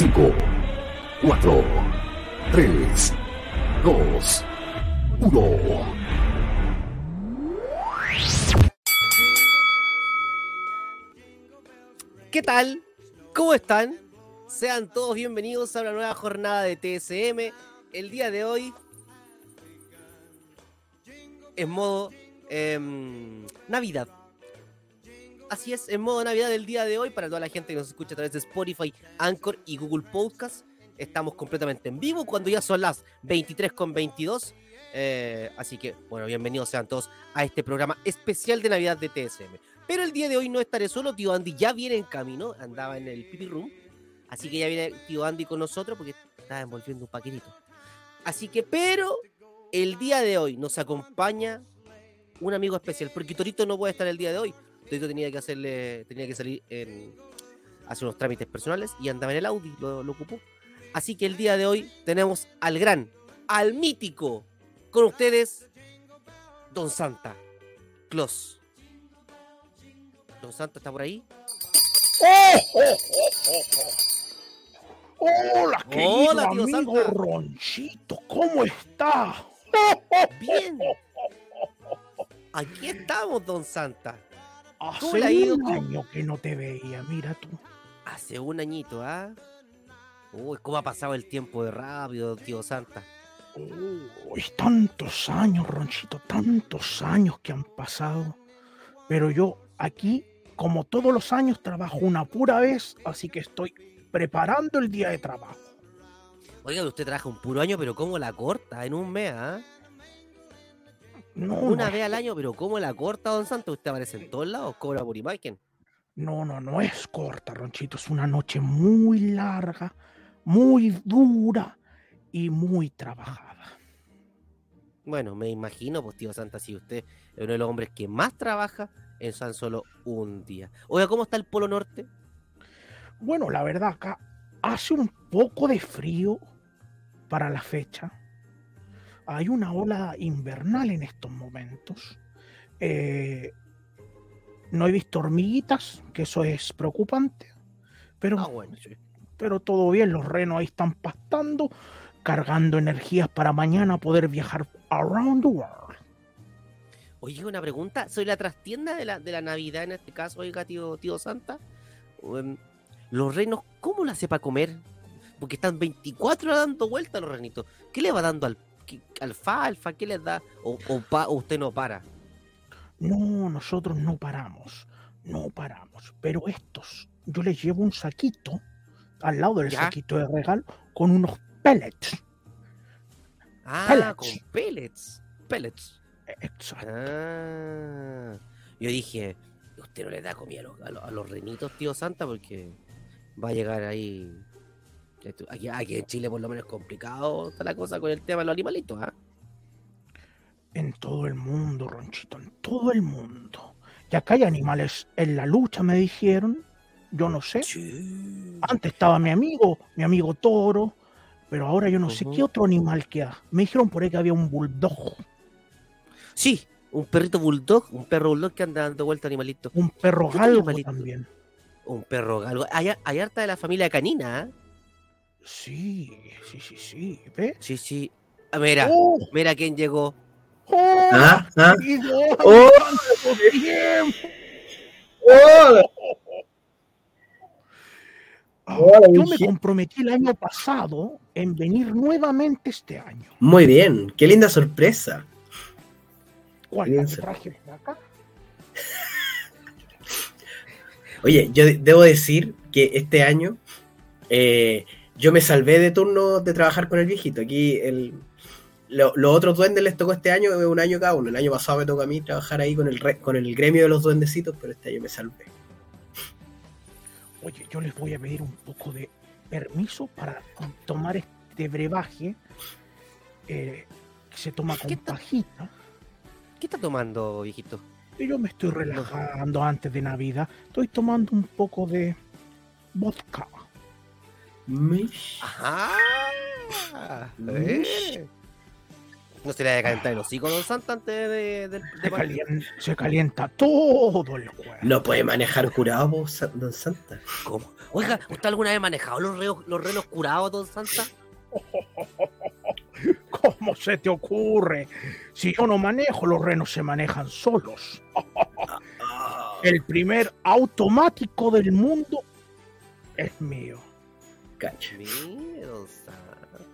5, 4, 3, 2, 1. ¿Qué tal? ¿Cómo están? Sean todos bienvenidos a una nueva jornada de TSM. El día de hoy, en modo em, Navidad. Así es, en modo Navidad del día de hoy, para toda la gente que nos escucha a través de Spotify, Anchor y Google Podcast. Estamos completamente en vivo cuando ya son las 23.22. Eh, así que, bueno, bienvenidos sean todos a este programa especial de Navidad de TSM. Pero el día de hoy no estaré solo, tío Andy ya viene en camino, andaba en el pipi room. Así que ya viene tío Andy con nosotros porque está envolviendo un paquetito. Así que, pero el día de hoy nos acompaña un amigo especial, porque Torito no puede estar el día de hoy. Torito tenía que hacerle, tenía que salir en hacer unos trámites personales y andaba en el Audi, lo, lo ocupó. Así que el día de hoy tenemos al gran, al mítico, con ustedes, Don Santa, Claus. Don Santa está por ahí. Hola, querido Hola, tío amigo Santa. Ronchito, ¿cómo está? Bien. Aquí estamos, Don Santa. ¿Cómo Hace un año que no te veía, mira tú. Hace un añito, ¿ah? Uy, cómo ha pasado el tiempo de rápido, tío Santa. Uy, tantos años, Ronchito, tantos años que han pasado. Pero yo aquí, como todos los años, trabajo una pura vez, así que estoy preparando el día de trabajo. Oiga, usted trabaja un puro año, pero ¿cómo la corta en un mes, ah? No, Una no, vez al año, pero ¿cómo la corta, Don Santa? Usted aparece en todos lados, cobra por imagen. no, no, no es corta, Ronchito, es una noche muy larga, muy dura y muy trabajada. Bueno, me imagino, pues tío Santa, si usted es uno de los hombres que más trabaja en tan solo un día. Oiga, ¿cómo está el Polo Norte? Bueno, la verdad, acá hace un poco de frío para la fecha. Hay una ola invernal en estos momentos. Eh, no he visto hormiguitas, que eso es preocupante. Pero, Ah, bueno, sí. pero todo bien, los renos ahí están pastando, cargando energías para mañana poder viajar around the world. Oye, una pregunta. ¿Soy la trastienda de la, de la Navidad en este caso, oiga, tío, tío Santa? Em, los renos, ¿cómo la hace para comer? Porque están 24 horas dando vueltas los renitos. ¿Qué le va dando al qué- alfalfa? ¿Qué les da? ¿O, o pa- o usted no para? No, nosotros no paramos, no paramos. Pero estos, yo les llevo un saquito al lado del Ya. saquito de regalo con unos pellets. Ah, Pellets. con pellets. Pellets. Exacto. Ah. Yo dije, usted no le da comida a los, a los- a los renitos, tío Santa, porque va a llegar ahí. Aquí, aquí en Chile, por lo menos, es complicado está la cosa con el tema de los animalitos, ¿ah? En todo el mundo, Ronchito, en todo el mundo. Y acá hay animales en la lucha, me dijeron. Yo no sé. Sí. Antes estaba mi amigo, mi amigo toro. Pero ahora yo no sé qué otro animal queda. Me dijeron por ahí que había un bulldog, Sí, un perrito bulldog, un perro bulldog que anda dando vuelta animalito. un perro ¿Qué otro galgo animalito? también. Un perro galgo. Hay, hay harta de la familia canina, ¿ah? Sí, sí, sí, sí. ¿Ve? Sí, sí. Ah, mira, ¡Oh! mira quién llegó. ¡Oh! Ah, ah. ¡Oh! Hola. Ah, Hola, Yo me comprometí el año pasado en venir nuevamente este año. Muy bien, qué linda sorpresa. ¿Cuál? ¿La traje de acá? Oye, yo de- debo decir que este año eh, yo me salvé de turno de trabajar con el viejito. Aquí el, lo- los otros duendes les tocó este año, un año cada uno. El año pasado me tocó a mí trabajar ahí con el, re- con el gremio de los duendecitos, pero este año me salvé. Oye, yo les voy a pedir un poco de permiso para tomar este brebaje eh, que se toma ¿Qué con tal? pajita. ¿Qué está tomando, viejito? Yo me estoy relajando antes de Navidad. Estoy tomando un poco de vodka. Mish. Ajá. Eh. No se le debe calentar el hocico Don Santa antes de, de, de Se calienta, se calienta todo el juego. No puede manejar curado, Don Santa. ¿Cómo? Oiga, ¿usted alguna vez ha manejado los renos, los renos curados, Don Santa? ¿Cómo se te ocurre? Si yo no manejo, los renos se manejan solos. Ah, El primer automático del mundo es mío. Cacha. Santa.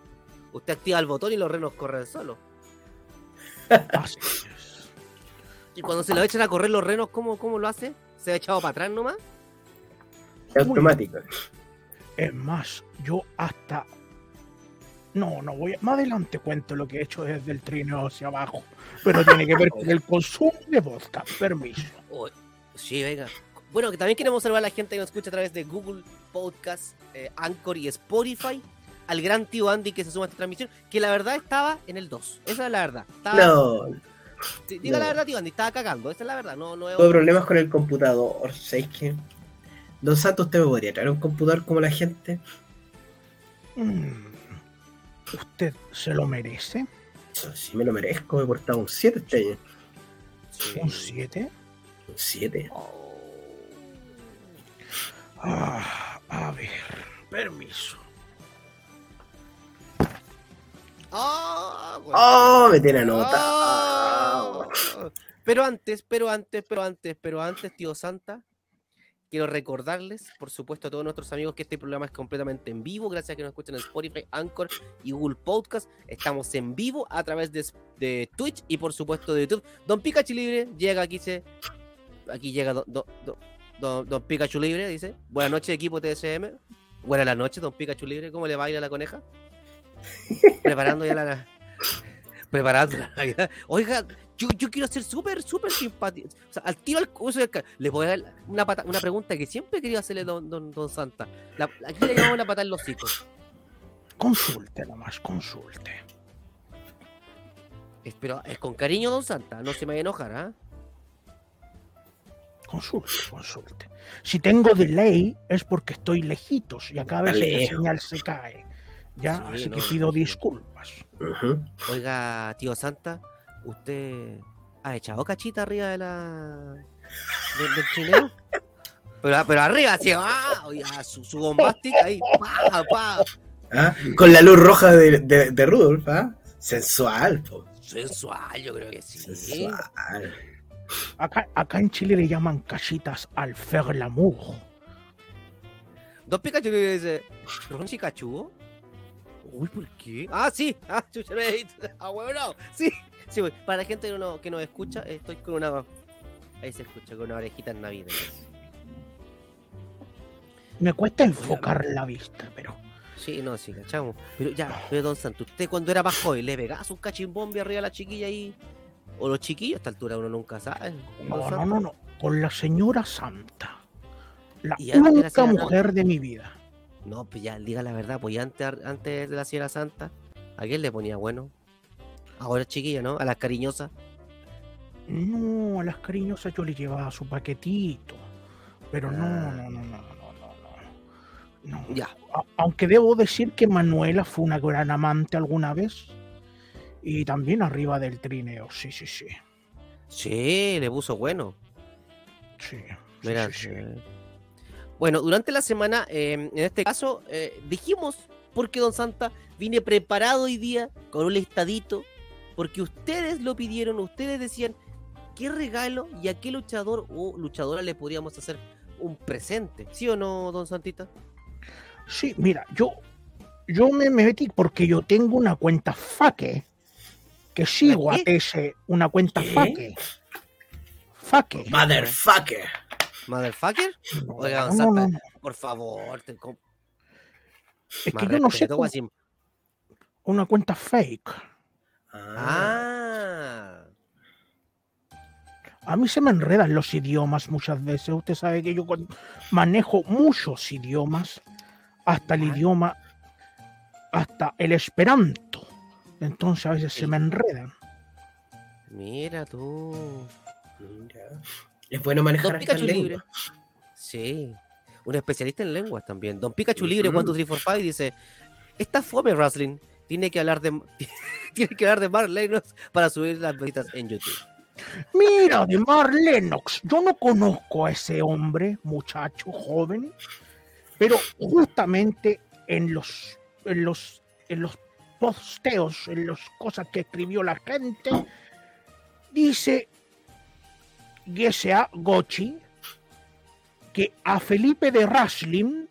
Usted activa el botón y los renos corren solos. Así es. Y cuando se lo echan a correr los renos, ¿cómo, cómo lo hace? ¿Se ha echado para atrás nomás? Automático. Es más, yo hasta. No, no voy a. Más adelante cuento lo que he hecho desde el trineo hacia abajo. Pero tiene que ver con el consumo de vodka. Permiso. Oh, sí, venga. Bueno, que también queremos saludar a la gente que nos escucha a través de Google Podcast, eh, Anchor y Spotify. Al gran tío Andy que se suma a esta transmisión, que la verdad estaba en el 2. Esa es la verdad. Estaba- No, Sí, Diga no. la verdad, tío Andy, estaba cagando. Esa es la verdad. No, no es tuve problemas con el computador. ¿Sabéis qué? Don Santa, ¿usted me podría traer un computador como la gente? Mm, ¿Usted se lo merece? Si me lo merezco, me he portado un 7 este año. Sí. ¿Un 7? Un 7. Oh. Ah, a ver. Permiso. Ah, bueno. ¡Oh! Me tiene Ah. anotado. Pero antes, pero antes, pero antes, pero antes, tío Santa, quiero recordarles, por supuesto, a todos nuestros amigos que este programa es completamente en vivo, gracias a que nos escuchan en Spotify, Anchor y Google Podcast. Estamos en vivo a través de, de Twitch y, por supuesto, de YouTube. Don Pikachu Libre llega aquí, se, aquí llega Don, Don- Don- Don- Don Pikachu Libre, dice. Buenas noches, equipo TSM. Buenas noches, Don Pikachu Libre. ¿Cómo le va a ir a la coneja? Preparando ya la... Preparando la Navidad. Oiga, yo, yo quiero ser súper, súper simpático. O sea, al tiro al uso del ca- Le voy a dar una, pata- una pregunta que siempre querido hacerle don, don, don Santa. La, aquí le llamamos la pata en los hocicos. Consulte nomás, consulte. Pero es con cariño, don Santa. No se me vaya a enojar, ¿ah? Consulte, consulte. Si tengo delay es porque estoy lejitos y acá a veces la Lejos. señal se cae. Ya, Sí, así no, que pido disculpas. Oiga, tío Santa, ¿usted ha echado cachita arriba de la. del, del? Pero, pero arriba, así, ¡ah! Oiga, su, su bombastic ahí, pa, pa. ¿Ah? Con la luz roja de, de, de Rudolf, ¿ah? Sensual, po. Sensual, yo creo que sí. Sensual. Acá, acá en Chile le llaman cachitas al faire l'amour. Don Pikachu que dice, ¿pero un Pikachu? Uy, ¿por qué? Ah, sí, ah, chucha, no. Ah, bueno, no. Sí, sí. Para la gente que no, que nos escucha, estoy con una. Ahí se escucha, con una orejita en Navidad. Me cuesta enfocar la vista, pero Sí, no, sí, cachamos. Pero ya, pero don Santo, usted cuando era más joven, ¿le pegaba un cachimbombi arriba a la chiquilla ahí? O los chiquillos, a esta altura uno nunca sabe. no, no, no, no. Con la señora Santa. La única señora mujer de mi vida. No, pues ya, diga la verdad, pues ya antes, antes de la Sierra Santa, ¿a quién le ponía bueno? Ahora chiquilla, ¿no? A las cariñosas. No, a las cariñosas yo le llevaba su paquetito. Pero no, Ah. no, no, no, no, no, no. No. Ya. A- aunque debo decir que Manuela fue una gran amante alguna vez. Y también arriba del trineo, sí, sí, sí. Sí, le puso bueno. sí, sí, Mira, sí, sí. eh, Bueno, durante la semana, eh, en este caso, eh, dijimos, porque Don Santa vine preparado hoy día con un listadito, porque ustedes lo pidieron, ustedes decían qué regalo y a qué luchador o luchadora le podríamos hacer un presente. ¿Sí o no, Don Santita? Sí, mira, yo, yo me metí porque yo tengo una cuenta faque que sigo a qué? ese, una cuenta ¿Qué? faque. Faque. Motherfucker. ¿Motherfucker? Oiga, Don No, no, Santa, no, por favor, te- Es más que yo no sé cómo- así. una cuenta fake. Ah. A mí se me enredan los idiomas muchas veces. Usted sabe que yo con- manejo muchos idiomas, hasta el idioma, hasta el esperanto. Entonces a veces se me enredan. mira tú. Mira. Es bueno manejar Pikachu lengua. libre. Sí. Un especialista en lenguas también. Don Pikachu libre, three, four, five, dice: Esta fome wrestling. tiene que hablar de tiene que hablar de Mark Lennox para subir las visitas en YouTube. Mira, de Mar Lennox, yo no conozco a ese hombre, muchacho joven, pero justamente en los, en los, en los posteos, en las cosas que escribió la gente, dice GSA Gochi que a Felipe de Rasling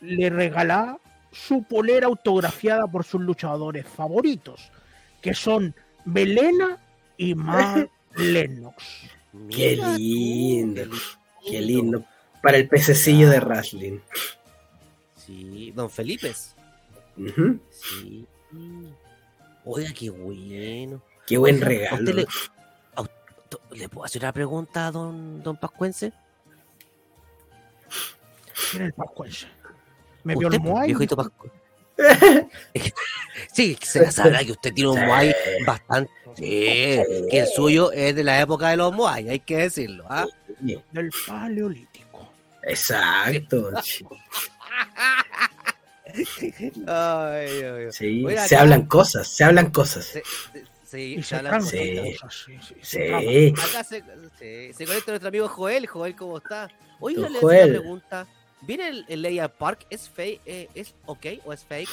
le regala su polera autografiada por sus luchadores favoritos, que son Belena y Mark Lennox. Qué lindo, qué lindo. Para el pececillo de wrestling. Sí, don Felipe. Sí. Oiga, qué bueno. Qué buen Oiga, ¿a regalo. usted le, a usted- ¿le puedo hacer una pregunta a don, don Pascuense? ¿Quién es el pascuense? ¿Me vio el Moai? viejito Pascu- sí, se sabrá que usted tiene un Moai bastante. Sí, que el suyo es de la época de los Moai, hay que decirlo. ¿ah? Del paleolítico. Exacto. Ay, ay, ay. Sí, se acá- hablan cosas, se hablan cosas. Se- se se habla- traman Sí. cosas, sí. Acá se, conecta nuestro amigo Joel. Joel, ¿cómo está? Don le una pregunta. ¿Viene el, el Leia Park? ¿Es fake? eh, ¿Es ok o es fake?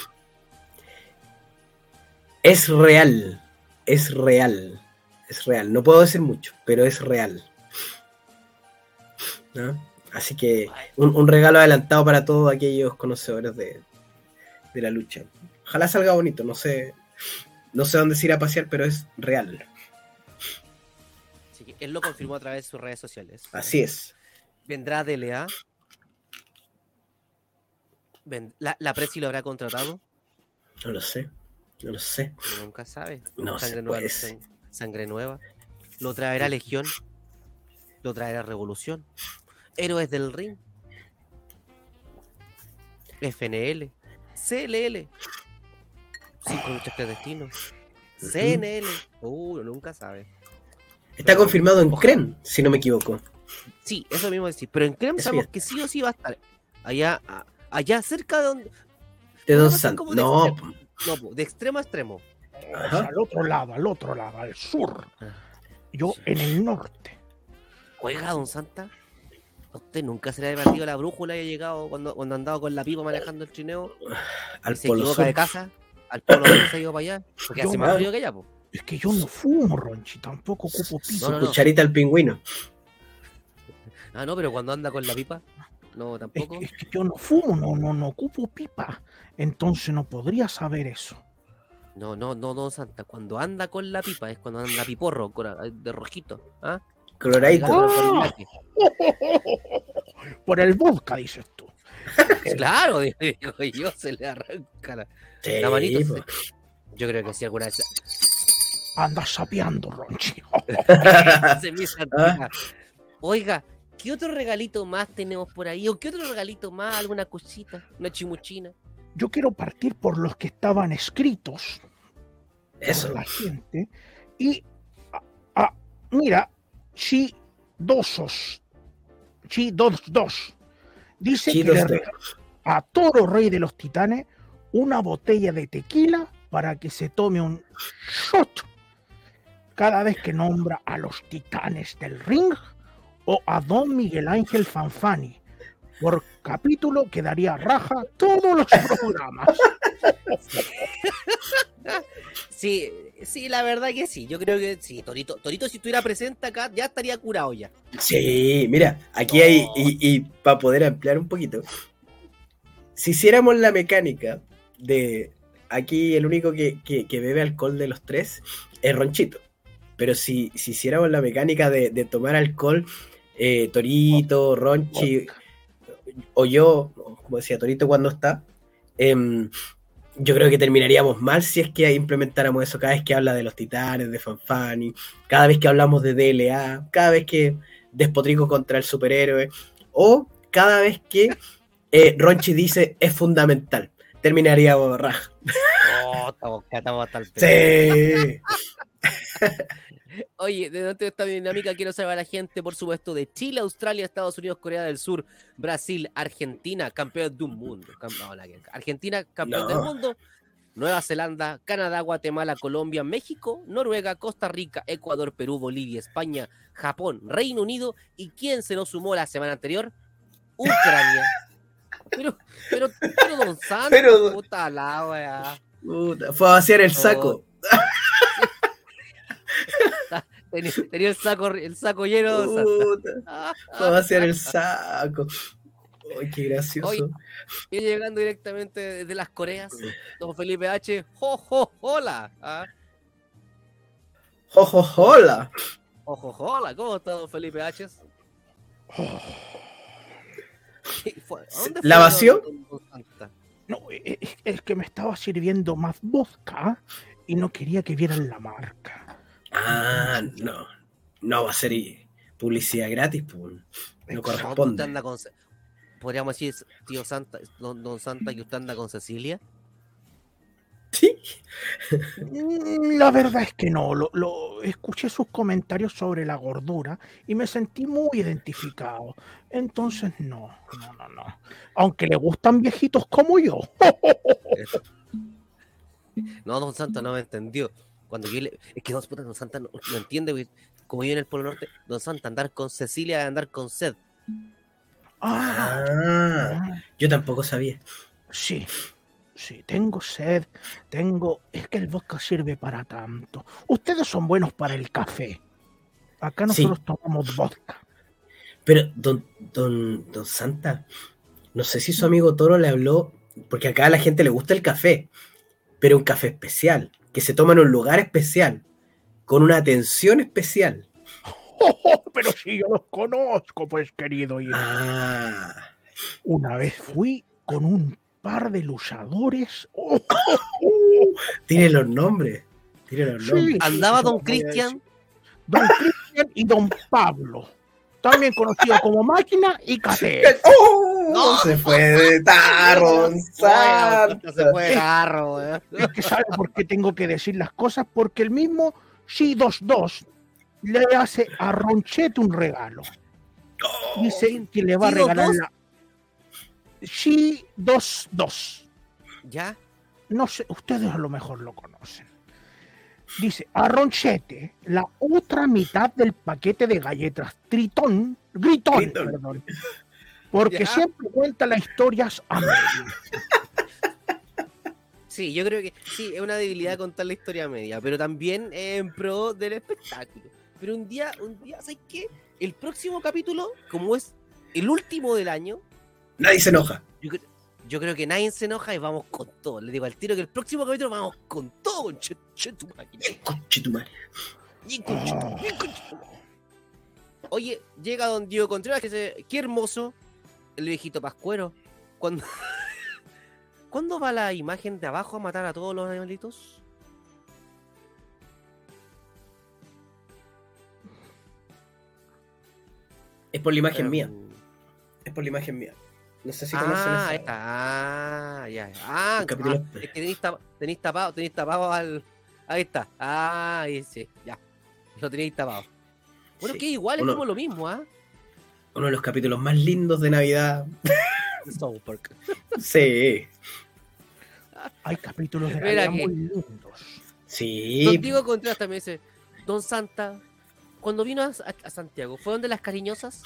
Es real. Es real. Es real. No puedo decir mucho, pero es real. ¿No? Así que un, un regalo adelantado para todos aquellos conocedores de, de la lucha. Ojalá salga bonito, no sé. No sé dónde se irá a pasear, pero es real. Así que él lo confirmó a través de sus redes sociales. Así es. ¿Vendrá DLA? ¿La, ¿La Prezi lo habrá contratado? No lo sé. No lo sé. Nunca sabe. No sangre, nueva, sang- sangre nueva. ¿Lo traerá Legión? ¿Lo traerá Revolución? ¿Héroes del Ring? FNL? ¿CLL? Cinco luchas clandestinos. CNL. Uh, uno nunca sabe. Está confirmado en Ojalá. CREM, si no me equivoco. Sí, eso mismo decir. Pero en Creme Eso sabemos que sí o sí va a estar. Allá, a- allá cerca de donde. De Don de No, extremo. No, de extremo a extremo. Ajá. al otro lado, al otro lado, al sur. Ah. Yo en el norte. Oiga, don Santa. ¿A usted nunca se le ha perdido la brújula y ha llegado cuando, cuando andaba con la pipa manejando el trineo? al se Polo equivoca Sur. de casa. Al polo sur se ha ido para allá. Porque Yo hace más frío que allá, po. Es que yo no fumo, Ronchi, tampoco ocupo piso. No, no, no. Cucharita al pingüino. Ah, no, pero cuando anda con la pipa. No, Es, tampoco. es que yo no fumo, no, no, no ocupo pipa. Entonces no podría saber eso. No, no, no, don Santa. Cuando anda con la pipa es cuando anda piporro, de rojito. ¿Ah? Coloradito. Ah. Por el vodka, dices tú. Claro, digo yo, se le arranca la, Sí, la manito. Yo creo que sí, alguna vez. Andas sapeando, Ronchi. se me hizo antojar. Oiga, ¿qué otro regalito más tenemos por ahí? ¿O qué otro regalito más? ¿Alguna cosita? ¿Una chimuchina? Yo quiero partir por los que estaban escritos Eso. por la gente. Y ah, ah, mira, Chi Dosos, Chi Dos Dos, dice Chi que le a Toro Rey de los Titanes una botella de tequila para que se tome un shot cada vez que nombra a los titanes del ring o a Don Miguel Ángel Fanfani. Por capítulo quedaría raja todos los programas. Sí, sí, la verdad que sí. Yo creo que sí. Torito, Torito si estuviera presente acá, ya estaría curado ya. Sí, mira, aquí hay, y, y para poder ampliar un poquito, si hiciéramos la mecánica de aquí el único que, que- que bebe alcohol de los tres es Ronchito, pero si, si hiciéramos la mecánica de, de tomar alcohol, eh, Torito, Ronchi o yo, como decía Torito cuando está, em, yo creo que terminaríamos mal si es que implementáramos eso cada vez que habla de los titanes, de Fanfani, cada vez que hablamos de DLA, cada vez que despotrico contra el superhéroe, o cada vez que eh, Ronchi dice es fundamental. Terminaríamos raja. Oh, estamos, estamos hasta el. Sí. Oye, dentro de esta dinámica quiero saber a la gente, por supuesto, de Chile, Australia, Estados Unidos, Corea del Sur, Brasil, Argentina, campeón mundo. No, la que- Argentina, campeón No. del mundo. Nueva Zelanda, Canadá, Guatemala, Colombia, México, Noruega, Costa Rica, Ecuador, Perú, Bolivia, España, Japón, Reino Unido y quién se nos sumó la semana anterior? Ucrania. Pero, pero, pero Don Santo, Pero- puta la wea. Puta, fue a vaciar el saco. Tenía, tenía el saco, el saco lleno de fue a vaciar el saco. Ay, qué gracioso. Oye. Y llegando directamente desde las Coreas, don Felipe H. ¡Jo, jo, hola! ¿Ah? Jojo, hola. ¡Ojo, hola! ¿Cómo está don Felipe H? ¿Qué fue? ¿A dónde ¿La vació? No, es, es que me estaba sirviendo más vodka y no quería que vieran la marca. Ah, no. No va a ser publicidad gratis, pues. No corresponde. anda con... Ce- Podríamos decir, tío Santa, don, don Santa, que usted anda con Cecilia. Sí. Mm, La verdad es que no, lo, lo- escuché sus comentarios sobre la gordura y me sentí muy identificado. Entonces, no, no, no, no. Aunque le gustan viejitos como yo. No, don Santa no me entendió. Cuando yo le... Es que don, puta, don Santa no, no entiende, güey. como yo en el Polo Norte, don Santa andar con Cecilia es andar con sed. Ah, yo tampoco sabía. sí, sí, tengo sed, tengo... Es que el vodka sirve para tanto. Ustedes son buenos para el café. Acá Sí. nosotros tomamos vodka. Pero, don, don, don Santa, no sé si su amigo Toro le habló, porque acá a la gente le gusta el café, pero un café especial, que se toma en un lugar especial, con una atención especial. pero si yo los conozco, pues querido hijo. Ah, Una vez fui con un par de luchadores. ¡Oh! tiene los nombres. Tiene los Sí, nombres. Andaba don Cristian, Don Cristian y Don Pablo, también conocido como Máquina y Cate. ¡Oh! No. Se fue de tarro, se fue de carro, güey. Es que sabe por qué tengo que decir las cosas, porque el mismo Sí22 le hace a Ronchete un regalo. Dice que le va a ¿Sí, regalar dos? la Sí22. ¿Ya? no sé, ustedes a lo mejor lo conocen. Dice, a Ronchete, la otra mitad del paquete de galletas Tritón, Gritón, Gritón. perdón, porque Ya. siempre cuenta las historias a medias. Sí, yo creo que sí, es una debilidad contar la historia media, pero también en pro del espectáculo. Pero un día, un día, ¿sabes qué? El próximo capítulo, como es el último del año, Nadie se enoja. yo, cre- yo creo que nadie se enoja y vamos con todo. Le digo al tiro que el próximo capítulo vamos con todo, con. Oye, llega don Diego Contreras que dice, qué hermoso el viejito pascuero. ¿Cuándo, ¿Cuándo va la imagen de abajo a matar a todos los animalitos? Es por la imagen mía. Es por la imagen mía. No sé si conocen Ah, esa- ahí está. Ah, ya. Ah, ah, es que tenéis, tapa- tenéis tapado, tenéis tapado al. Ahí está. Ah, ahí sí, ya. Lo tenéis tapado. Bueno, Sí. que igual es Uno- como lo mismo, ¿ah? Uno de los capítulos más lindos de Navidad. South Park. Sí. Hay capítulos de Navidad muy lindos. Sí. Don Diego Contreras también dice: Don Santa, cuando vino a, Santiago, ¿fue donde las cariñosas?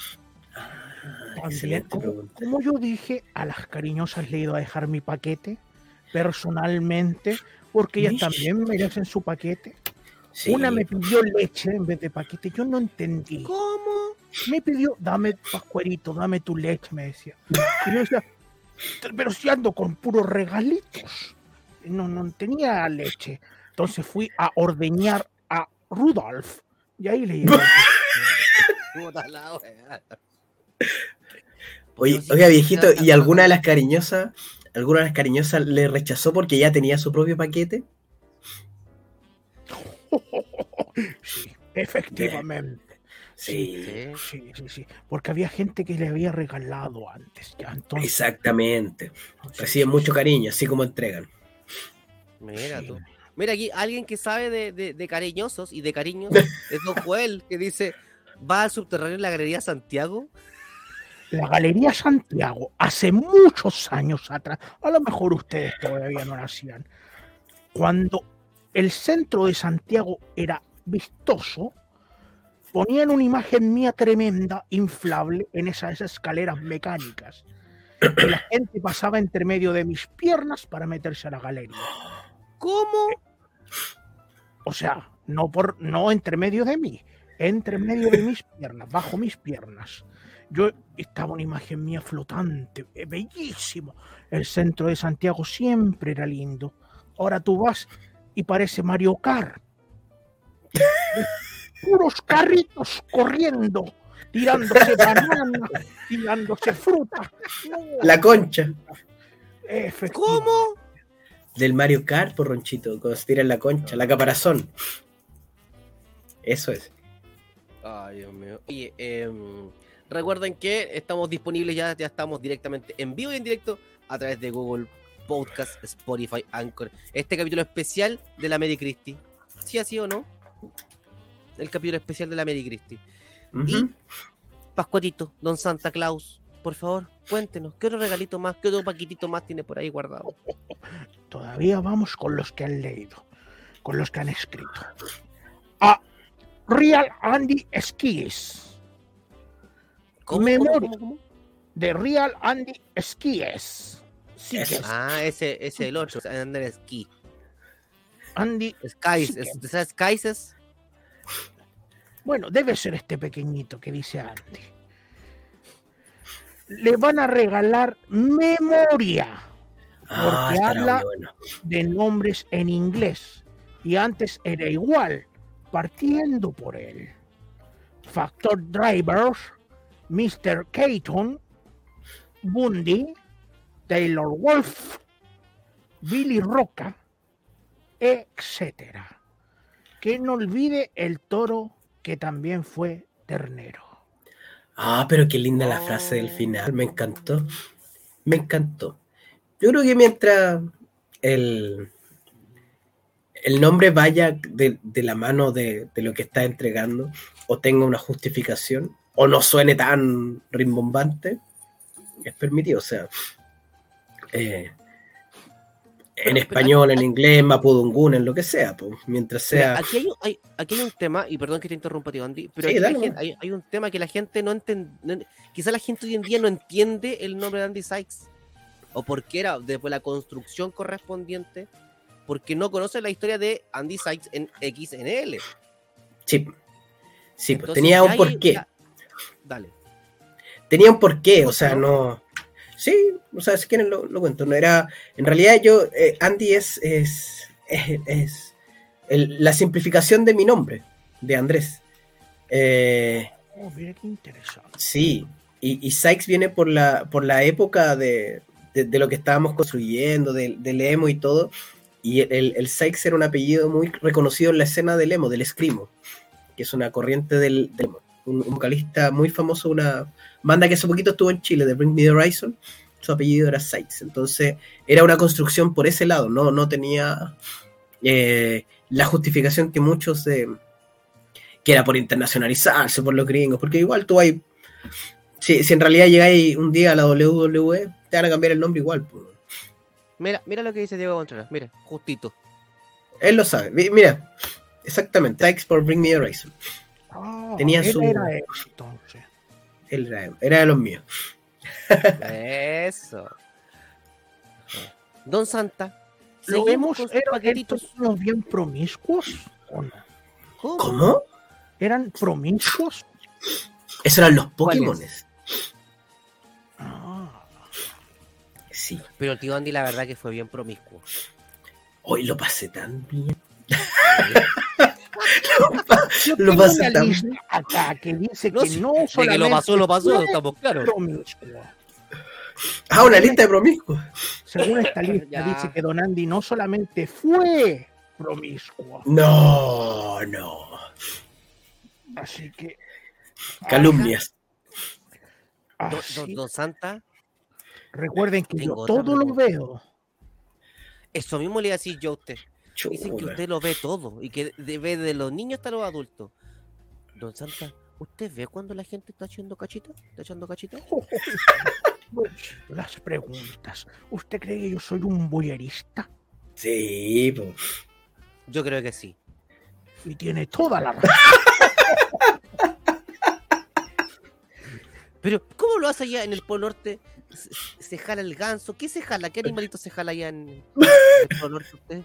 Ah, excelente como, pregunta. como yo dije, a las cariñosas le he ido a dejar mi paquete personalmente, porque ellas también merecen su paquete. Sí. Una me pidió leche en vez de paquete, yo no entendí. ¿Cómo? Me pidió, dame pascuerito, dame tu leche, me decía. Y yo decía, pero si ando con puros regalitos. No, no tenía leche. Entonces fui a ordeñar a Rudolf. Y ahí le llevé. Oye, oiga, viejito, ¿y alguna de las cariñosas, alguna de las cariñosas le rechazó porque ya tenía su propio paquete? Sí, efectivamente. Sí. Sí. Sí, sí. Porque había gente que le había regalado antes. Ya, entonces, Exactamente. sí, Reciben sí, mucho sí. cariño, así como entregan. Mira Sí. tú. Mira aquí, alguien que sabe de, de- de cariñosos y de cariños es Don Joel, que dice, va al subterráneo en la Galería Santiago. La Galería Santiago, hace muchos años atrás, a lo mejor ustedes todavía no nacían, cuando el centro de Santiago era vistoso, ponían una imagen mía tremenda, inflable, en esas escaleras mecánicas. Que la gente pasaba entre medio de mis piernas para meterse a la galería. ¿Cómo? O sea, no por no entre medio de mí, entre medio de mis piernas, bajo mis piernas. Yo estaba una imagen mía flotante, eh, bellísimo. El centro de Santiago siempre era lindo. Ahora tú vas y parece Mario Kart. Puros carritos corriendo, tirándose bananas, tirándose fruta. No, La concha. ¿Cómo? del Mario Kart, por Ronchito, cuando se tira en la concha, la caparazón. Eso es. Ay, Dios mío. Oye, em, recuerden que estamos disponibles ya, ya estamos directamente en vivo y en directo a través de Google Podcast, Spotify, Anchor. Este capítulo especial de la Mary Christie. ¿Sí así o no? El capítulo especial de la Mary Christie. Ujú. Pascuatito, Don Santa Claus, por favor, cuéntenos, ¿qué otro regalito más, qué otro paquitito más tiene por ahí guardado? Todavía vamos con los que han leído, con los que han escrito. A Real Andy Skis, ¿Cómo, Memoria. cómo, cómo, cómo? de Real Andy Skis. Sí, Eso. que es Ah, ese, ese es el otro, Andar Ski. Andy. Skies, ¿sabes Skies es? Bueno, debe ser este pequeñito que dice Andy. Le van a regalar memoria Ah, Porque habla- bueno. de nombres en inglés. Y antes era igual, partiendo por él. Factor Drivers, Mr. Keaton, Bundy, Taylor Wolf, Billy Roca, etcétera. Que no olvide el toro que también fue ternero. Ah, pero qué linda la frase del final, me encantó. Me encantó. Yo creo que mientras el, el nombre vaya de, de la mano de, de lo que está entregando, o tenga una justificación, o no suene tan rimbombante, es permitido. O sea, eh, en español, en inglés, mapudungún, en lo que sea, pues, mientras Mira, sea. aquí, hay, un- hay- aquí hay un tema, y perdón que te interrumpa, tío Andy, pero Sí, aquí la dale, gente- hay, hay un tema que la gente no entiende. Quizá la gente hoy en día no entiende el nombre de Andy Sykes. O porque era después la construcción correspondiente, porque no conoce la historia de Andy Sykes en XNL. Sí, sí pues, tenía un porqué. ya- Dale. tenía un porqué, o sea, no. Sí, o sea, si quieren lo, lo cuento. No era. En realidad, yo, eh, Andy es. es, es, es el- la simplificación de mi nombre, de Andrés. Eh, Oh, mira qué interesante. sí, y, y Sykes viene por la, por la época de, de- de lo que estábamos construyendo, del del emo y todo. Y el, el Sykes era un apellido muy reconocido en la escena del emo, del escrimo, que es una corriente del, del emo. Un, vocalista muy famoso, una banda que hace poquito estuvo en Chile, de Bring Me the Horizon, su apellido era Sykes. Entonces era una construcción por ese lado, no, no tenía eh, la justificación que muchos de que era por internacionalizarse por los gringos, porque igual tú hay si, si en realidad llegáis un día a la WWE, te van a cambiar el nombre igual. pues. Mira, mira lo que dice Diego Contreras, mira, justito. Él lo sabe. Mi- Mira, exactamente. Sykes por Bring Me the Horizon. Ah, Tenía él su- era él, entonces. Él era, era de los míos. Eso. Don Santa. ¿Lo seguimos vemos? ¿Eran paquetitos. estos bien promiscuos o no? ¿Cómo? ¿Cómo? ¿Eran promiscuos? Esos eran los. Pokémones. Ah, Sí. Pero el tío Andy, la verdad que fue bien promiscuo. Hoy lo pasé tan bien. yo Lo tengo pasé una tan lista acá que dice No, que no De solamente que lo pasó, lo pasó, estamos claros. promiscuo. Ah, una lista de promiscuos. Según esta lista Ya. dice que Don Andy no solamente fue promiscuo, No, no. así que Calumnias. Don, Santa, recuerden que yo Tengo todo lo veo. eso mismo le iba a decir yo a usted. Dicen que usted lo ve todo y que de- ve de los niños hasta los adultos. Don Santa, ¿usted ve cuando la gente está echando cachita? ¿Está echando cachita? Las preguntas. ¿Usted cree que yo soy un boyerista? Sí, po. Yo creo que sí. Y tiene toda la razón. Pero, ¿cómo lo hace allá en el Polo Norte? ¿Se, se jala el ganso? ¿Qué se jala? ¿Qué animalito se jala allá en el Polo Norte usted?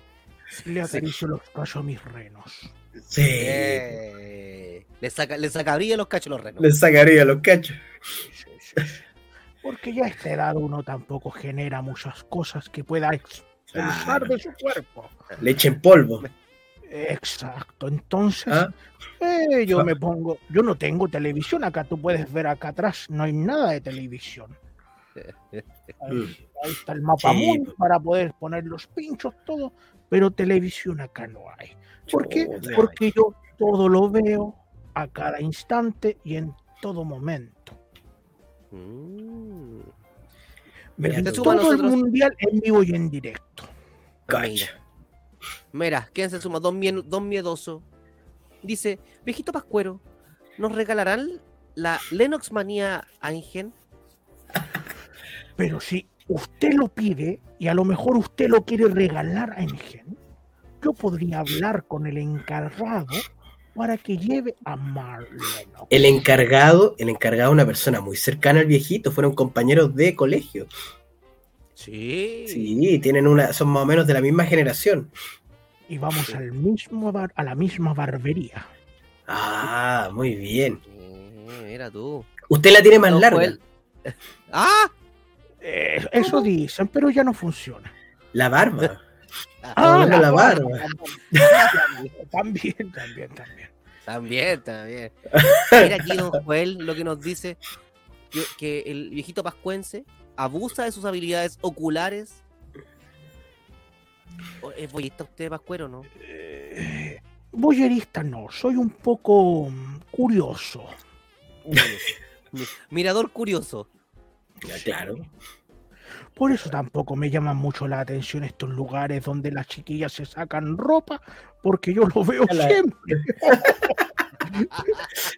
Le acaricio los cachos a mis renos. Sí. Eh, le, saca, le sacaría los cachos a los renos. Le sacaría los cachos. Sí, sí. Porque ya a esta edad uno tampoco genera muchas cosas que pueda expulsar de su cuerpo. Leche en polvo. Exacto, entonces ¿Ah? eh, yo me pongo, yo no tengo televisión acá, tú puedes ver acá atrás, no hay nada de televisión. Ahí, ahí está el mapa Sí. mundo para poder poner los pinchos, todo, pero televisión acá no hay. ¿Por qué? Porque yo todo lo veo a cada instante y en todo momento. Mm, Me Mira, todo el mundial en vivo y en directo. Cacha. Mira, ¿quién se suma? Don, mien- don Miedoso. Dice, viejito Pascuero, ¿nos regalarán la Lennox Manía Ángel? Pero si usted lo pide y a lo mejor usted lo quiere regalar a Engen, yo podría hablar con el encargado para que lleve a Marlene. El encargado, el encargado una persona muy cercana al viejito, fueron compañeros de colegio. Sí. Sí, tienen una, son más o menos de la misma generación. Y vamos al mismo bar- a la misma barbería. Ah, muy bien. Mira tú. Usted la tiene más No, larga. el- ¡Ah! Eh, eso dicen, pero ya no funciona. La barba. Ah, hablando de la barba. También, también, también. También, también. Mira aquí don Joel lo que nos dice que, el viejito pascuense abusa de sus habilidades oculares. ¿O ¿Es boyista usted, Pascuero, no? Eh, boyerista no, soy un poco mm, curioso. Mi- Mirador curioso. Ya, claro. Por eso tampoco me llaman mucho la atención estos lugares donde las chiquillas se sacan ropa, porque yo lo veo Ya la- siempre.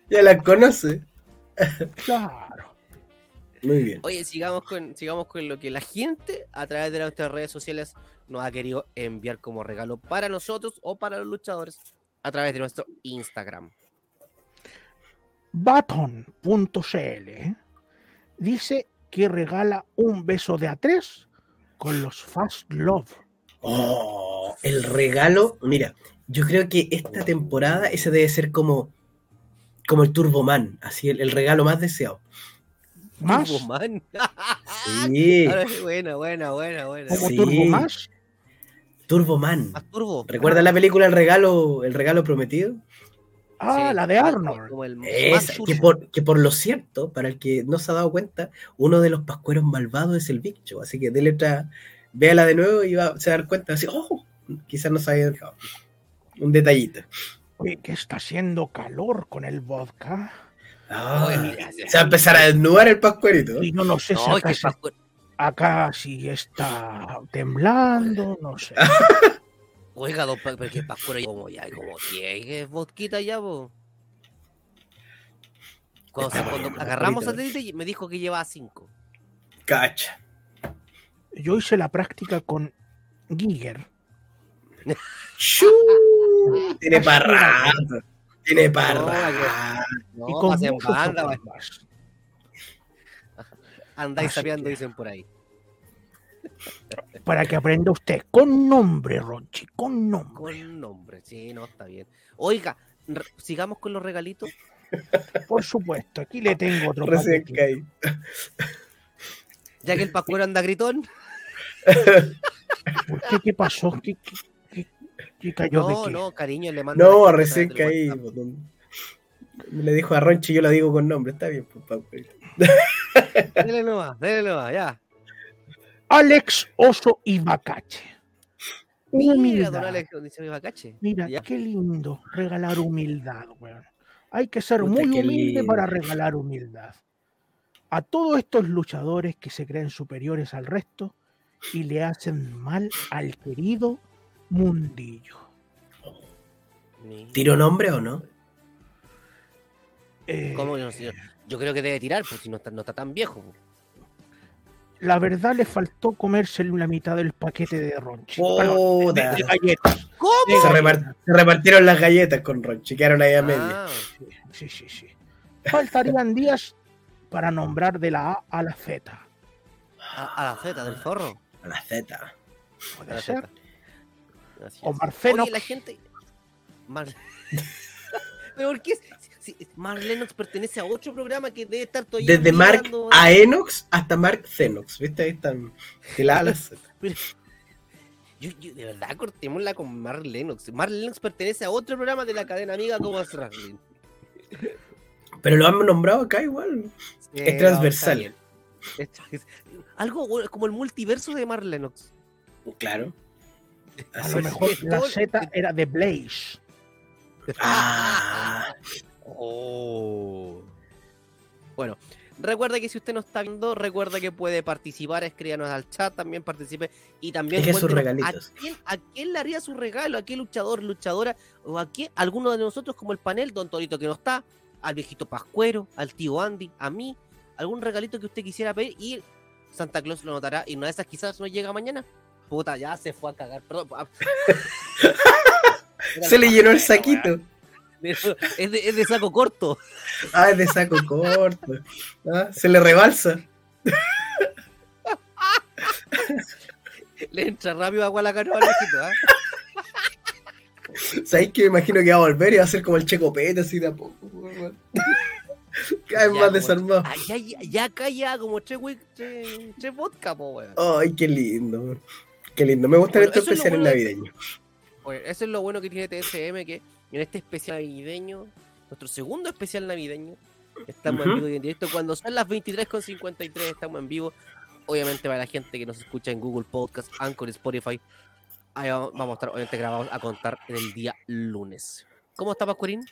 Ya la conoce. Claro. Muy bien. Oye, sigamos con, sigamos con lo que la gente a través de nuestras redes sociales nos ha querido enviar como regalo para nosotros o para los luchadores a través de nuestro Instagram. Baton.cl dice que regala un beso de A3 con los Fast Love. Oh, el regalo. Mira, yo creo que esta temporada ese debe ser como, como el Turboman, así el, el regalo más deseado. Más, Turboman. Sí, Ahora, buena, buena, buena, buena. como Sí. Turbo Más, Turboman. Turbo. ¿Recuerdas la película El regalo, el regalo prometido? Ah, Sí, la de más Arnold. como el más Esa, que, por, que por lo cierto, para el que no se ha dado cuenta, uno de los pascueros malvados es el Big Show. Así que dele otra, véala de nuevo y va, se va a dar cuenta. Así, oh, quizás no se había dejado. Un detallito. Oye, que está haciendo calor con el vodka. Ah, Oye, se va a empezar a desnudar el pascuerito. Y yo no sé si No, es acá sí está temblando, no sé. Oiga, don Pa- pero que Pascuero ya como ya, como que vodquita ya, po. Cuando, se- cuando bueno, agarramos ahorita. satélite me dijo que llevaba cinco. Cacha. Yo hice la práctica con Giger. Tiene para rato. Tiene para No, y con banda, andáis que- dicen por ahí. Para que aprenda usted con nombre, Ronchi, con nombre. Con nombre, sí, no, está bien. Oiga, sigamos con los regalitos. Por supuesto, aquí le tengo otro Recién caí. Ya que el Pascuero anda gritón. ¿Por qué? ¿Qué pasó? ¿Qué, qué- qué- qué cayó No, de qué? no, cariño, le mando. No, recién caí. le dijo a Ronchi, yo la digo con nombre. Está bien, pues, Pascuero. Dele nomás, dele nomás, ya. Alex Oso y Bacache. Mira, Humildad. don Alex, dice mi bacache. Mira, Ya. qué lindo regalar humildad, weón. Hay que ser Puta, muy humilde para regalar humildad. A todos estos luchadores que se creen superiores al resto y le hacen mal al querido mundillo. ¿Tiro nombre o no? Eh, ¿Cómo no, señor? Yo creo que debe tirar, pues si no está, no está tan viejo. pues. La verdad le faltó comerse la mitad del paquete de ronchi. Puta. Perdón, de, de galletas. ¿Cómo? Se, repar- se repartieron las galletas con Ronchi, quedaron ahí a media. Ah, Sí, sí, sí. Faltarían días para nombrar de la A a la Z. a, a la Z del zorro. A la Z. A Puede la ser. Z. O es. Marcenox. Oye, la gente. Mar... ¿Pero por qué? Si- Mark Lennox pertenece a otro programa que debe estar todavía. Desde Mark mirando- a Enox hasta Mark Xenox. ¿Viste? Ahí están. De la A a la Z. Pero- Yo, yo, de verdad, cortémosla con Mark Lennox. Mark Lennox pertenece a otro programa de la cadena amiga como es Wrestling. Pero lo han nombrado acá igual. Eh, Es transversal. Es- Algo como el multiverso de Mark Lennox. Claro. A lo mejor la Z era de Blaze. Ah, Oh. Bueno, recuerda que si usted no está viendo, recuerda que puede participar, escríbanos al chat, también participe y también sus cuéntenos regalitos. ¿a quién, a quién le haría su regalo, a qué luchador, luchadora, o a quién, alguno de nosotros como el panel, Don Torito que no está, al viejito Pascuero, al tío Andy, a mí, algún regalito que usted quisiera pedir y Santa Claus lo notará y una de esas quizás no llega mañana. Puta, ya se fue a cagar, perdón. ah. se le llenó el saquito. Es de, es de saco corto. Ah, es de saco corto. Ah, se le rebalsa. Le entra rápido agua a la canoa al ¿ah? ¿Sabéis que me imagino que va a volver y va a ser como el checopete así de a poco? Cada vez más desarmado. Ya, ya, ya acá ya como tres, tres, tres vodka, po, weón. Ay, qué lindo. weón. Qué lindo. Me gustan Bueno, estos especiales bueno de- navideños. Oye, eso es lo bueno que tiene TSM, que en este especial navideño, nuestro segundo especial navideño, estamos en vivo y en directo. Cuando son las 23.53 estamos en vivo. Obviamente para la gente que nos escucha en Google Podcast, Anchor, Spotify, ahí va- vamos a estar obviamente grabados a contar en el día lunes. ¿Cómo está Pascuarín?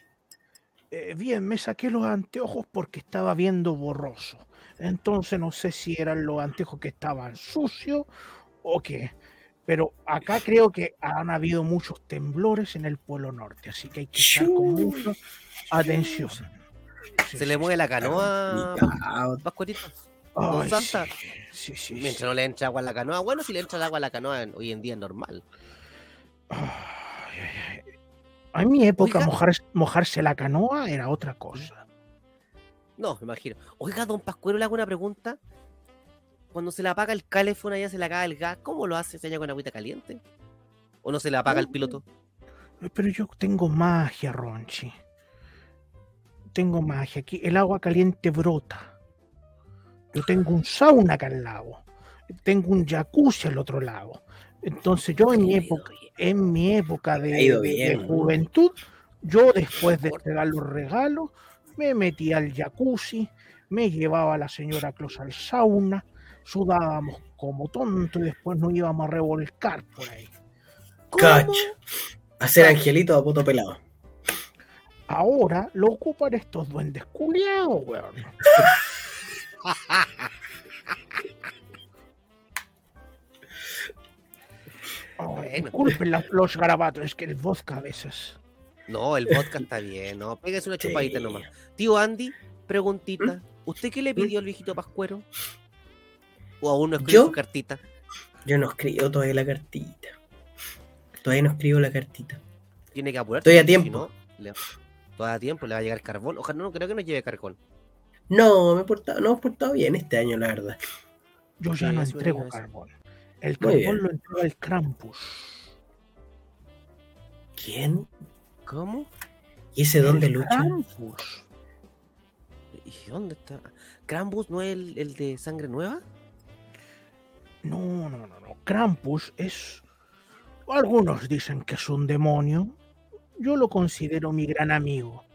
Eh, bien, me saqué los anteojos porque estaba viendo borroso. Entonces no sé si eran los anteojos que estaban sucios o qué. Pero acá creo que han habido muchos temblores en el Polo Norte, así que hay que estar con mucha atención. Sí, ¿Se le sí, mueve la canoa, cao. Pascuarito? Ay, Don Santa? sí, sí, sí, Mientras sí. no le entra agua a la canoa. Bueno, si le entra el agua a la canoa en- hoy en día es normal. A mi época Oiga. mojar- mojarse la canoa era otra cosa. No, me imagino. Oiga, don Pascuero, le hago una pregunta. Cuando se le apaga el calefón allá, se le acaba el gas, ¿cómo lo hace? ¿Se con agüita caliente? ¿O no se le apaga el piloto? Pero yo tengo magia, Ronchi. Tengo magia. Aquí el agua caliente brota. Yo tengo un sauna acá al lado. Tengo un jacuzzi al otro lado. Entonces yo en mi época, en mi época de, juventud, yo después de entregar los regalos, me metía al jacuzzi, me llevaba a la señora Claus al sauna, sudábamos como tonto y después nos íbamos a revolcar por ahí. Cacha. Hacer angelito a poto pelado. Ahora lo ocupan estos duendes culiados, weón. Bueno. disculpen la- los garabatos, es que el vodka a veces. No, el vodka está bien, no. Pégase una chupadita Sí. nomás. Tío Andy, preguntita. ¿Usted qué le pidió al viejito Pascuero? ¿O aún no escribió su cartita? Yo no escribo todavía la cartita. Todavía no escribo la cartita. Tiene que apurarse. Estoy a tiempo. Si no, le- todavía a tiempo, le va a llegar carbón. Ojalá no, creo que no lleve carbón. No, me he portado, no he portado bien este año, la verdad. Yo ya no entrego carbón. El carbón lo entrega el Krampus. ¿Quién? ¿Cómo? ¿Y ese dónde El lucha? Krampus. ¿Y dónde está? ¿Krambus no es el, el de sangre nueva? No, no, no, no. Krampus es. Algunos dicen que es un demonio. Yo lo considero mi gran amigo,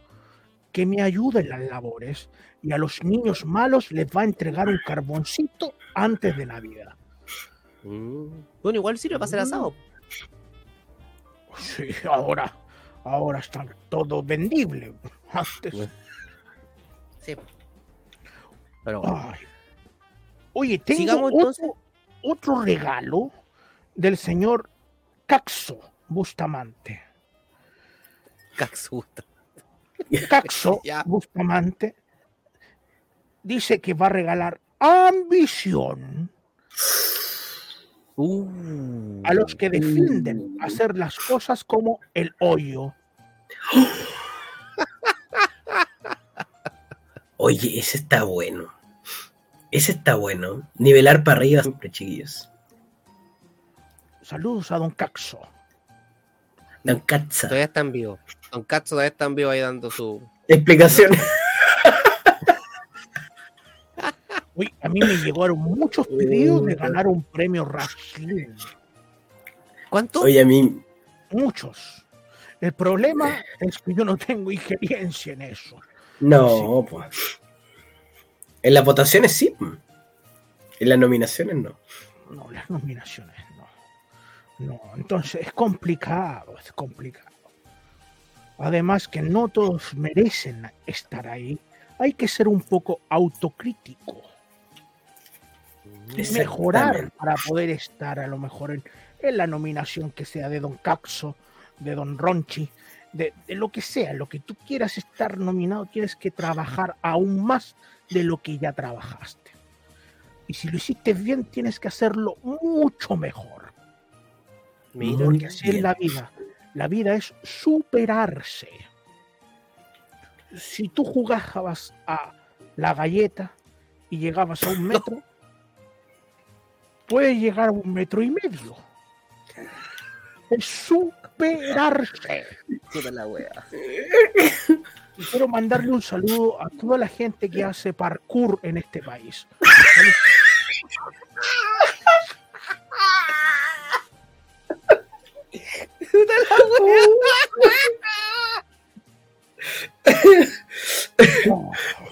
que me ayuda en las labores y a los niños malos les va a entregar un carboncito antes de Navidad. Mm. Bueno, igual sirve para hacer asado. Sí, ahora, ahora está todo vendible. Antes. Sí. Pero bueno. Ay. Oye, tengo Sigamos, otro, entonces. Otro regalo del señor Caxo Bustamante. Caxo Ya. Bustamante dice que va a regalar ambición Uh. A los que defienden hacer las cosas como el hoyo. Oye, ese está bueno. Ese está bueno. Nivelar para arriba siempre, chiquillos. Saludos a Don Caxo. Don Katza. Todavía están vivos. Don Katsu todavía están vivos ahí dando su. Explicación. Uy, a mí me llegaron muchos pedidos de ganar un premio Rashid. ¿Cuánto? Oye, a mí. Muchos. El problema es que yo no tengo injerencia en eso. No, pues. En las votaciones sí. En las nominaciones no. No, las nominaciones no. No, entonces es complicado, es complicado. Además que no todos merecen estar ahí. Hay que ser un poco autocrítico. mejorar para poder estar a lo mejor en, en la nominación que sea de Don Caxo, de Don Ronchi, de, de lo que sea, lo que tú quieras estar nominado, tienes que trabajar aún más de lo que ya trabajaste. Y si lo hiciste bien, tienes que hacerlo mucho mejor. Mira, Porque así es la vida. La vida es superarse. Si tú jugabas a la galleta y llegabas a un metro, puedes llegar a un metro y medio. Es superarse. puta la wea. Y quiero mandarle un saludo a toda la gente que hace parkour en este país.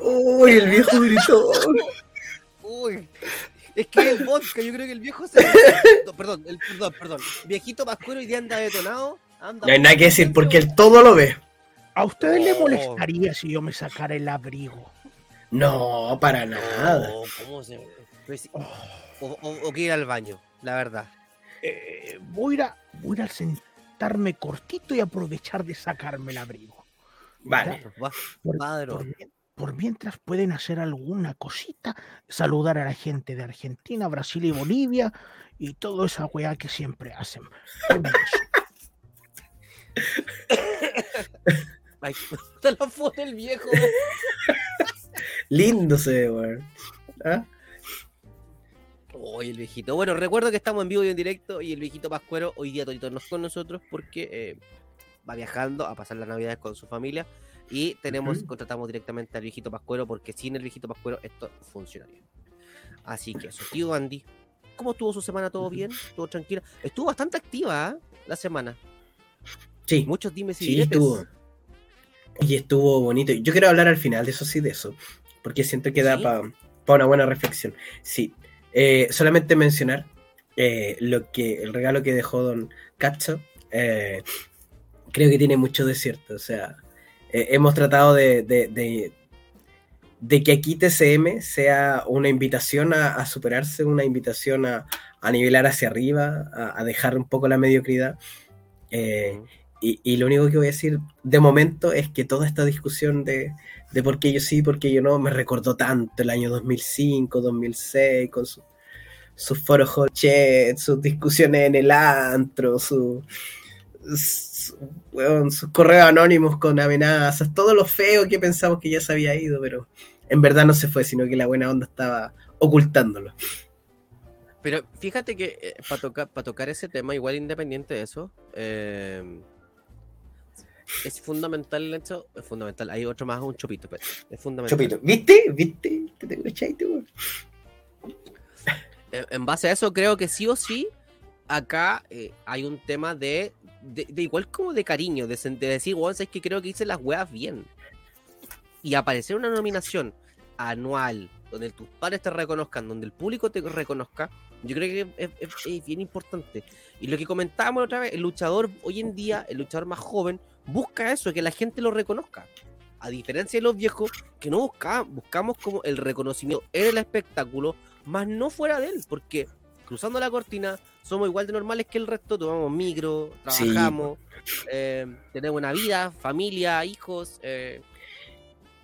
Uy, el viejo gritó. Uy. Es que el vodka, yo creo que el viejo se. No, perdón, el, perdón, perdón. Viejito Pascuero hoy día anda detonado. Anda No hay nada que decir porque él todo lo ve. ¿A ustedes les molestaría si yo me sacara el abrigo? No, para nada. No, ¿cómo se.? Pues sí. O, o, o que ir al baño, la verdad. Eh, voy, a ir a, voy a sentarme cortito y aprovechar de sacarme el abrigo. Vale. Va, Por, Padre. por por mientras pueden hacer alguna cosita, saludar a la gente de Argentina, Brasil y Bolivia y toda esa weá que siempre hacen. Ay, la foto el viejo. Lindo se ve, weón. ¿Ah? Uy, el viejito. Bueno, recuerdo que estamos en vivo y en directo y el viejito Pascuero hoy día todito no con nosotros porque eh, va viajando a pasar las navidades con su familia y tenemos, contratamos directamente al viejito Pascuero porque sin el viejito Pascuero esto funcionaría. Así que eso, tío Andy, ¿cómo estuvo su semana? ¿Todo bien? ¿Todo tranquila? Estuvo bastante activa ¿eh? la semana. Sí, Muchos dimes y sí, estuvo. Y estuvo bonito. Yo quiero hablar al final de eso, sí, de eso. Porque siento que da ¿Sí? para una buena reflexión. Sí. Eh, solamente mencionar eh, lo que el regalo que dejó Don Cacho. eh, creo que tiene mucho de cierto. O sea, hemos tratado de, de, de- de que aquí TCM sea una invitación a, a superarse, una invitación a, a nivelar hacia arriba, a, a dejar un poco la mediocridad. Eh, y, lo único que voy a decir de momento es que toda esta discusión de, de por qué yo sí, por qué yo no, me recordó tanto el año 2005, 2006, con su- sus foros hot chat, sus discusiones en el antro, su, su- sus correos anónimos con amenazas, todo lo feo que pensamos que ya se había ido, pero en verdad no se fue, sino que la buena onda estaba ocultándolo. Pero fíjate que para tocar, para tocar ese tema, igual independiente de eso, eh, es fundamental el hecho, es fundamental, hay otro más, un chupito, pero es fundamental. Chopito, ¿viste? ¿Viste? Te tengo chaito. En, en base a eso, creo que sí o sí, acá eh, hay un tema de, de, de igual como de cariño, de, de decir, weón, es que creo que hice las weas bien. Y aparecer una nominación anual, donde tus padres te reconozcan, donde el público te reconozca, yo creo que es, es- es bien importante. Y lo que comentábamos otra vez, el luchador hoy en día, el luchador más joven, busca eso, que la gente lo reconozca. A diferencia de los viejos, que no buscamos, buscamos como el reconocimiento en el espectáculo, más no fuera de él, porque cruzando la cortina somos igual de normales que el resto, tomamos micro, Sí. trabajamos, eh, tenemos una vida, familia, hijos, eh,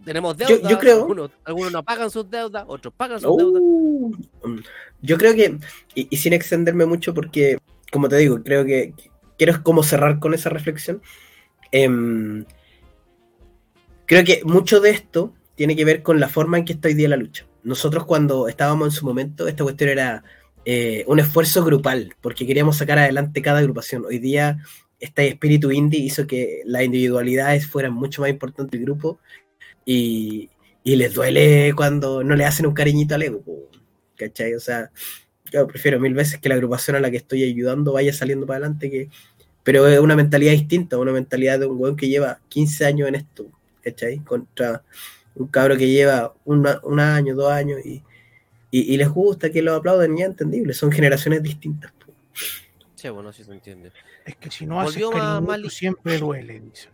Tenemos deudas. yo creo- Algunos, algunos no pagan sus deudas, otros pagan sus deudas. Uh, mm, yo creo que, y, y sin extenderme mucho, porque, como te digo, creo que que quiero como cerrar con esa reflexión. Em, creo que mucho de esto tiene que ver con la forma en que está hoy día la lucha. Nosotros cuando estábamos en su momento, esta cuestión era eh, un esfuerzo grupal, porque queríamos sacar adelante cada agrupación. Hoy día este espíritu indie hizo que las individualidades fueran mucho más importantes del grupo y, y les duele cuando no le hacen un cariñito al ego, ¿cachai? O sea, yo prefiero mil veces que la agrupación a la que estoy ayudando vaya saliendo para adelante, que, pero es una mentalidad distinta, una mentalidad de un weón que lleva 15 años en esto, ¿cachai? Contra un cabro que lleva una- un año, dos años y, y, y les gusta que lo aplauden, ya entendible, son generaciones distintas. Sí, bueno, sí se entiende. Es que si no haces más- siempre duele, dicen.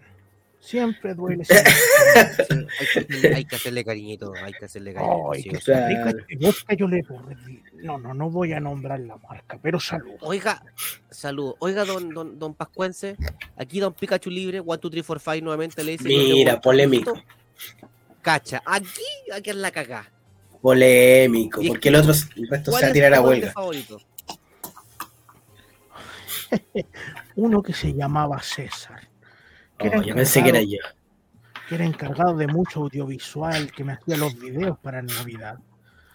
Siempre duele. siempre. Sí, hay, que hacerle, hay que hacerle cariñito, hay que hacerle cariñito. Ay, sí que o sí. está rica Claro. vodka, yo le No, no, no voy a nombrar la marca, pero salud. Oiga, saludos. Oiga, don, don, don Pascuense, aquí don Pikachu libre, 1, 2, 3, 4, 5 nuevamente le dice. Mira, un polémico. gusto. Cacha, aquí, aquí es la cagá. Polémico, porque el otro el resto se ¿Cuál va a tirar a huelga. favorito? Uno que se llamaba César. Que, Oh, era yo pensé que era yo. que era encargado de mucho audiovisual, que me hacía los videos para Navidad.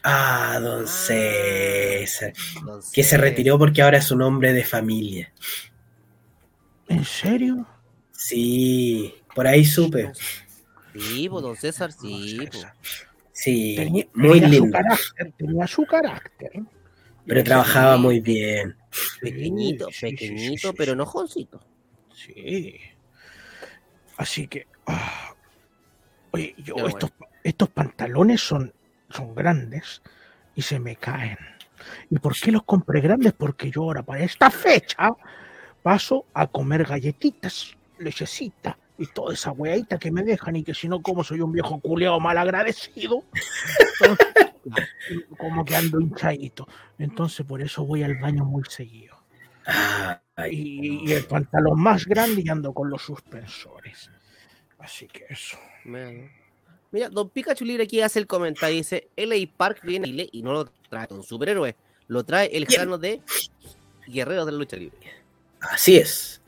Ah, don César. Don Que se retiró porque ahora es un hombre de familia. ¿En serio? Sí, por ahí supe. Sí, pues don César, sí. Don pues. César. Sí, Tenía, muy tenía su lindo. carácter, tenía su carácter. Pero trabajaba muy bien. Pequeñito, Sí, pequeñito, sí, sí, pero enojoncito. Sí. Así que. ah. Oye, yo estos, estos pantalones son, son grandes y se me caen. ¿Y por qué los compré grandes? Porque yo ahora para esta fecha paso a comer galletitas, lechecita y toda esa weadita que me dejan y que si no como soy un viejo culeado mal agradecido. como que ando hinchadito. Entonces por eso voy al baño muy seguido. Ah, Y, y el pantalón más grande y ando con los suspensores. Así que eso. Mira, Mira, don Pikachu Libre aquí hace el comentario. Dice: LA Park viene a Chile y no lo trae un superhéroe. Lo trae el grano de Guerreros de la Lucha Libre. así es.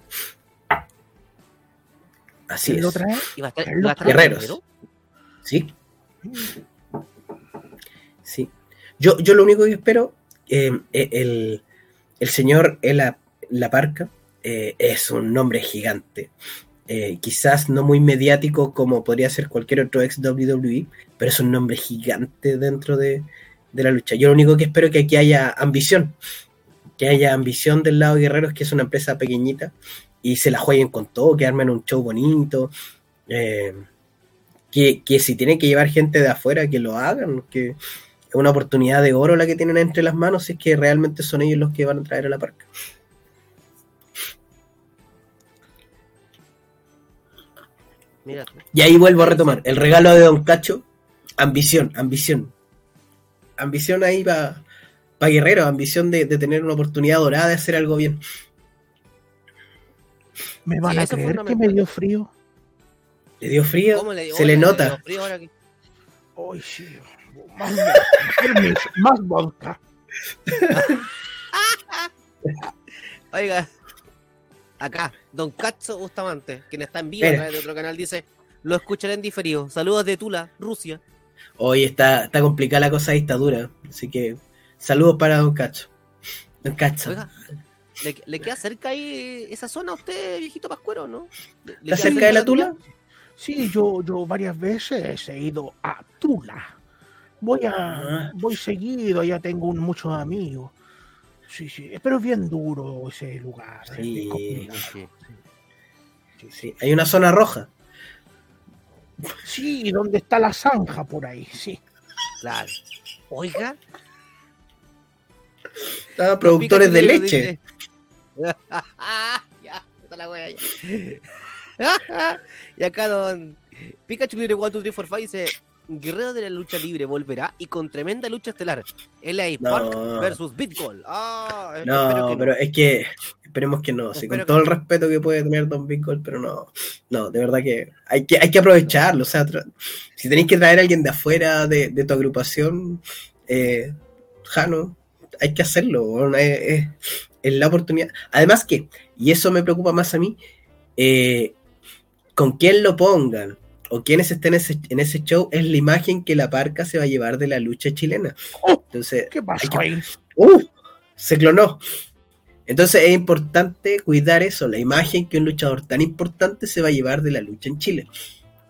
Así ¿Quién lo es. trae? ¿Y va a estar, lo va a Guerreros. guerrero? Sí, sí. Yo, yo lo único que espero, eh, eh, el, el señor Ela La Parca eh, es un nombre gigante. Eh, quizás no muy mediático como podría ser cualquier otro ex WWE, pero es un nombre gigante dentro de, de la lucha. Yo lo único que espero es que aquí haya ambición, que haya ambición del lado de Guerreros, que es una empresa pequeñita, y se la jueguen con todo, que armen un show bonito. eh, que, que si tienen que llevar gente de afuera, que lo hagan, que es una oportunidad de oro la que tienen entre las manos, es que realmente son ellos los que van a traer a la parca. Mira. Y ahí vuelvo a retomar, el regalo de Don Cacho, ambición, ambición. Ambición ahí para pa Guerrero, ambición de, de tener una oportunidad dorada de hacer algo bien. ¿Me van Sí, a creer que me dio frío? Le dio frío, ¿Cómo le- se le nota. dio ahora que- Ay, sí. Más más vodka. Oiga, acá, Don Cacho Bustamante, quien está en vivo a Mira. través de otro canal, dice: Lo escucharé en diferido. Saludos de Tula, Rusia. Hoy está, está complicada la cosa de dictadura, así que saludos para Don Cacho. Don Cacho. Oiga, ¿le, le queda cerca ahí esa zona a usted, viejito Pascuero, no? ¿Le- le ¿Está cerca de la Tula? Sí, yo, yo varias veces he ido a Tula. Voy a, Ah. voy seguido, ya tengo un- muchos amigos. Sí, sí, pero es bien duro ese lugar. es Sí. Sí. Sí, hay una zona roja. Sí, donde está la zanja por ahí, sí. Claro. Oiga, Ah, productores de leche. ya, está la wea ya. y acá don Pikachu Libre 1, 2, 3, 4, 5 dice: Guerrero de la lucha libre volverá y con tremenda lucha estelar. LA No. Park versus Bitcoin. Ah, No, que pero es que esperemos que no, sí, con todo que el respeto que puede tener Don Big Gold, pero no, no, de verdad que hay que, hay que aprovecharlo, o sea, tra- si tenéis que traer a alguien de afuera de, de tu agrupación, eh, Jano, hay que hacerlo, weón, es, es- es la oportunidad. Además que, y eso me preocupa más a mí, eh, con quién lo pongan o quienes estén en ese, en ese show es la imagen que la parca se va a llevar de la lucha chilena. Oh, Entonces, ¿Qué pasó ahí? ¡Uh! Se clonó. Entonces es importante cuidar eso, la imagen que un luchador tan importante se va a llevar de la lucha en Chile.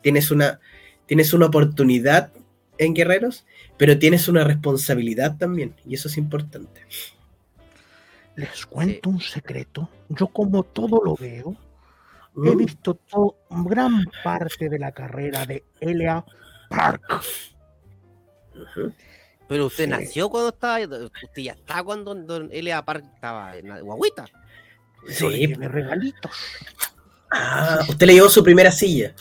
Tienes una, tienes una oportunidad en Guerreros, pero tienes una responsabilidad también, y eso es importante. Les cuento un secreto. Yo como todo lo veo, he visto to- gran parte de la carrera de Elia Park. Pero usted Sí. nació cuando estaba, usted ya está cuando Don L.A. Park estaba en la guaguita. Sí. llevé regalitos. Ah, usted le llevó su primera silla.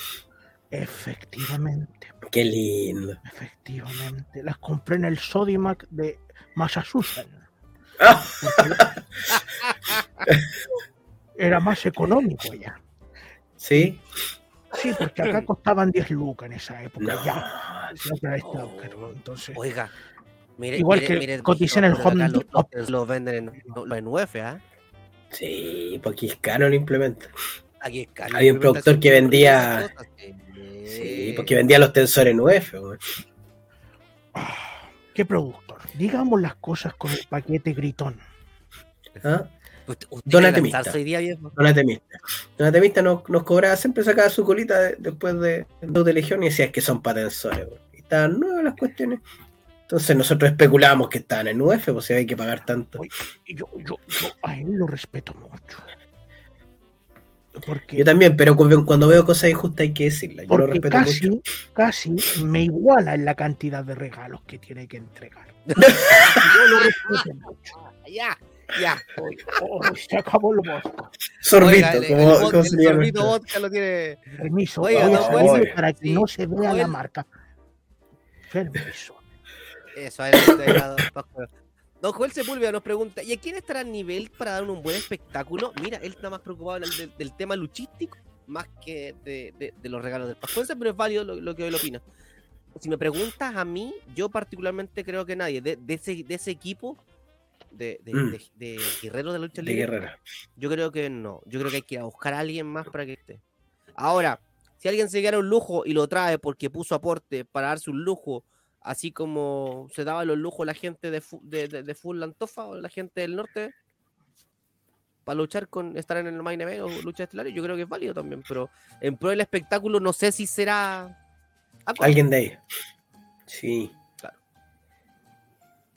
Efectivamente, Qué lindo. efectivamente. Las compré en el Sodimac de Massachusetts. Ah, Era más económico allá. Sí. Sí, porque acá costaban 10 lucas en esa época. No. Ya, que ¿no? entonces. Oiga, mire, Igual mire, que mire, coticé en el pero Home los, Depot. los- los venden en, en UF, ¿ah? Sí, porque es caro el implemento. Aquí es caro. Había un productor que vendía- Sí, Sí, porque vendía los tensores en UF. weón. ¿Qué productor? Digamos las cosas con el paquete gritón. ¿Ah? Usted, usted Don quiere Atemista. lanzarse hoy día, viejo. Don Atemista. Don Atemista nos, nos cobraba, siempre sacaba su colita de- después de, de Legión y decía "Es que son patensores. weón". Y estaban nuevas las cuestiones. Entonces nosotros especulábamos que estaban en UF, pues si había que pagar tanto. Yo, yo, yo a él lo respeto mucho. Porque, Yo también, pero cu- cuando veo cosas injustas hay que decirlas. Yo lo porque respeto casi, mucho. casi me iguala en la cantidad de regalos que tiene que entregar. yo lo respeto mucho. Ya, ya. Oye, oh, se acabó el vodka. Sorbito, Oiga, el- el como, vodka- el llama. sorbito vodka lo tiene. Permiso, Oiga, Joel, para que sí. no se vea la marca. Permiso. Eso, adelante, don Joel Sepúlveda nos pregunta, ¿y a quién estará a nivel para dar un buen espectáculo? Mira, él está más preocupado del, del- del tema luchístico más que de, de- de los regalos del Pascuense, pero es válido lo, lo que él opina. Si me preguntas a mí, yo particularmente creo que nadie de, de ese, de ese equipo de, de, Mm. de- de guerreros de la lucha De libre, Guerrera. yo creo que no. Yo creo que hay que ir a buscar a alguien más para que esté. Ahora, si alguien se quiere un lujo y lo trae porque puso aporte para darse un lujo, así como se daba los lujos la gente de, de, de, de Full Antofa o la gente del norte, para luchar con estar en el main event o lucha estelar, yo creo que es válido también. Pero en pro del espectáculo, no sé si será. Alguien de ahí. Sí.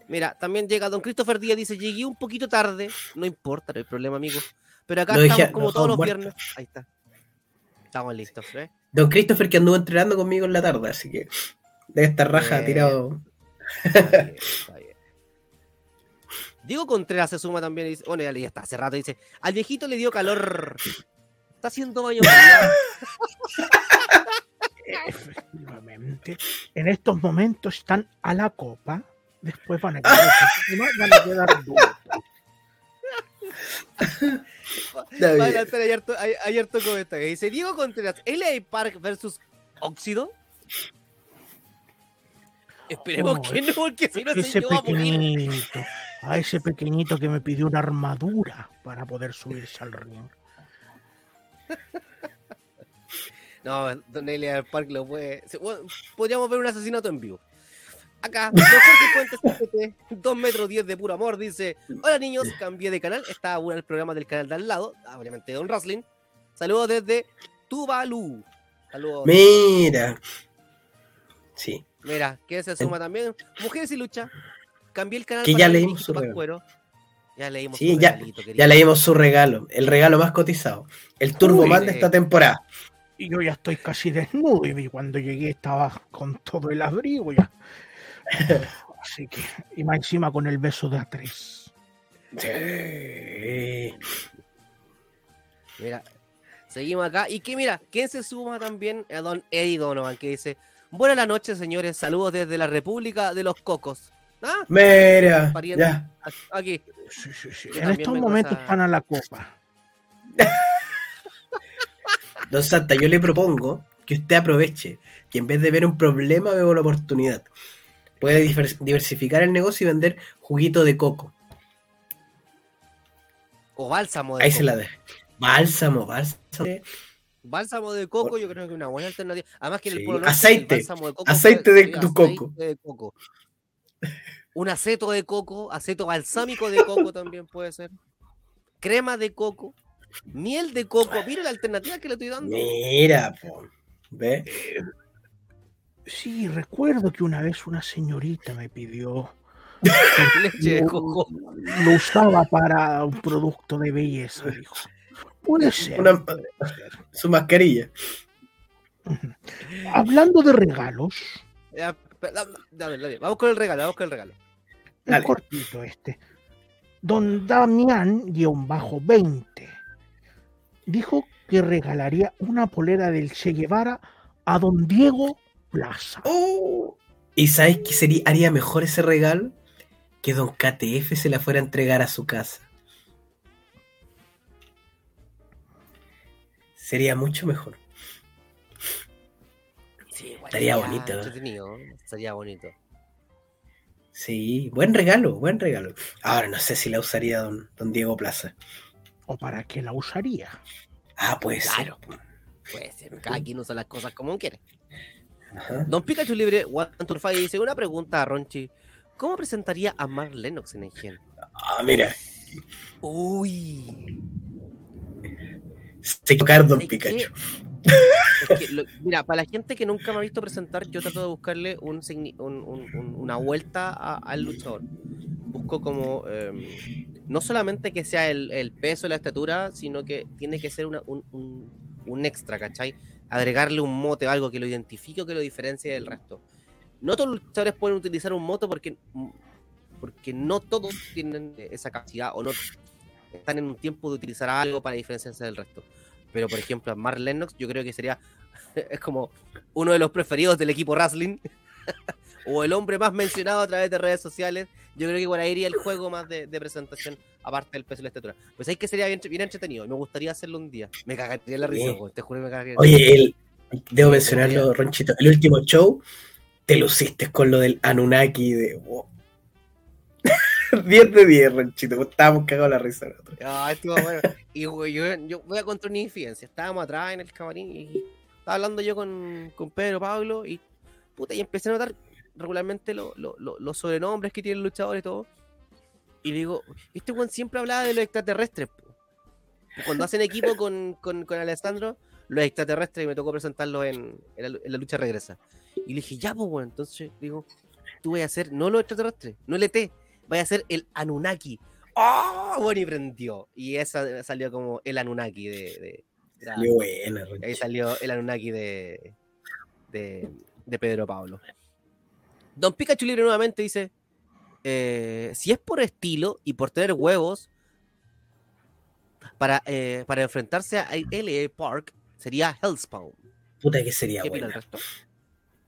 Mira, también llega don Christopher Díaz, dice, llegué un poquito tarde, no importa, no hay problema, amigo. Pero acá No estamos como no todos los viernes. Ahí está. Estamos listos, ¿eh? Don Christopher que anduvo entrenando conmigo en la tarde, así que debe estar raja Bien. tirado. Está bien, está bien. Diego Contreras se suma también y dice, bueno, ya, ya está, hace rato dice, al viejito le dio calor. Está haciendo baño. Efectivamente. En estos momentos están a la copa. Después van a quedar, van a quedar duros. Está Va a bien. lanzar ayer, to- ayer tocó esta que dice, Diego Contreras, LA Park versus Óxido. Esperemos Oh, que no, porque si no se va a morir. a ese pequeñito que me pidió una armadura para poder subirse al ring. No, Don Elia Park lo puede. podríamos ver un asesinato en vivo. Acá, Don Jorge Fuentes, CPT, 2 metros 10 de puro amor, dice: Hola niños, cambié de canal. Estaba bueno el programa del canal de al lado, obviamente Don Wrestling. Saludos desde Tuvalu. Saludos. Mira. Sí. Mira, que se suma también. Mujeres y lucha. Cambié el canal Que ya leímos su regalo. Ya leímos Sí, su ya- regalito. Ya leímos su regalo. El regalo más cotizado. El Turbo Uy, Man de esta temporada. Y yo ya estoy casi desnudo y cuando llegué estaba con todo el abrigo ya. Así que, y más encima con el beso de A3. Sí. Mira, seguimos acá. Y que mira, ¿quién se suma también? A don Eddie Donovan, que dice: Buenas la noche, señores. Saludos desde la República de los Cocos. Ah, Mira. Pariente. Ya. aquí. Sí, sí, sí. Yo En estos momentos esa- están a la copa. Don Santa, yo le propongo que usted aproveche que en vez de ver un problema, veo una oportunidad. Puede diver- diversificar el negocio y vender juguito de coco. O bálsamo de Ahí coco. se la deja. Bálsamo, bálsamo. Bálsamo de coco, yo creo que es una buena alternativa. Además que en el Norte aceite. el bálsamo de coco Aceite de tu aceite coco. de coco. Un aceto de coco, aceto balsámico de coco también puede ser. Crema de coco, miel de coco. Mira la alternativa que le estoy dando. Mira, po. ¿Ve? Sí, recuerdo que una vez una señorita me pidió. Leche de lo, coco. lo usaba para un producto de belleza, dijo. Puede ser. Una-. Su mascarilla. Hablando de regalos, Ya, dame, dame. Vamos con el regalo, vamos con el regalo. Dale. cortito este. Don Damián-20 dijo que regalaría una polera del Che Guevara a don Diego Plaza. Oh. ¿Y sabes qué sería, haría mejor ese regalo? Que don KTF se la fuera a entregar a su casa. Sería mucho mejor. Sí, igual Estaría sería bonito, ¿no? Sería bonito. Sí, buen regalo, buen regalo. Ahora no sé si la usaría don, don Diego Plaza. ¿O para qué la usaría? Ah, puede Claro. ser. Pues cada quien usa las cosas como quiere. Ajá. Don Pikachu Libre, One to Five, dice una pregunta a Ronchi. ¿Cómo presentaría a Mark Lennox en el gen? Ah, mira, Uy. se tocar don. Pikachu. Es que lo- mira, para la gente que nunca me ha visto presentar, yo trato de buscarle un, signi- un- un- un- una vuelta a- al luchador. Busco como em, no solamente que sea el, el peso, la estatura, sino que tiene que ser una- un extra, ¿cachai? Agregarle un mote o algo que lo identifique o que lo diferencie del resto. No todos los luchadores pueden utilizar un moto porque, porque no todos tienen esa capacidad o no están en un tiempo de utilizar algo para diferenciarse del resto. Pero, por ejemplo, a Mark Lennox yo creo que sería es como uno de los preferidos del equipo wrestling o el hombre más mencionado a través de redes sociales. Yo creo que por ahí iría el juego más de, de presentación, aparte del peso y la estatura. Pues ahí que sería bien, bien entretenido. Me gustaría hacerlo un día. Me cagaría la risa, Sí. te juro que me cagaría. Oye, el, debo mencionarlo, Ronchito. El último show, te luciste con lo del Anunnaki de. wow. 10 de 10, Ronchito. pues Estábamos cagados la risa nosotros. Ah, estuvo bueno. Y güey, yo, yo voy a contar una infidencia. Estábamos atrás en el camarín y estaba hablando yo con, con Pedro Pablo y puta, y empecé a notar regularmente lo- lo- lo- los sobrenombres que tienen luchadores y todo. Y le digo, este weón siempre hablaba de los extraterrestres. po". Cuando hacen equipo con, con, con Alessandro, los extraterrestres, y me tocó presentarlos en, en la, en la lucha regresa. Y le dije, ya, pues, weón. Entonces, digo, tú vas a hacer no los extraterrestres, no el ET, vas a hacer el Anunnaki. ¡Oh! Bueno, y prendió. Y esa salió como el Anunnaki de. de- de la- Qué buena, ahí salió el Anunnaki de, de, de Pedro Pablo. Don Pikachu Libre nuevamente dice: eh, Si es por estilo y por tener huevos para, eh, para enfrentarse a LA Park, sería Hellspawn. Puta que sería ¿Qué el buena. resto?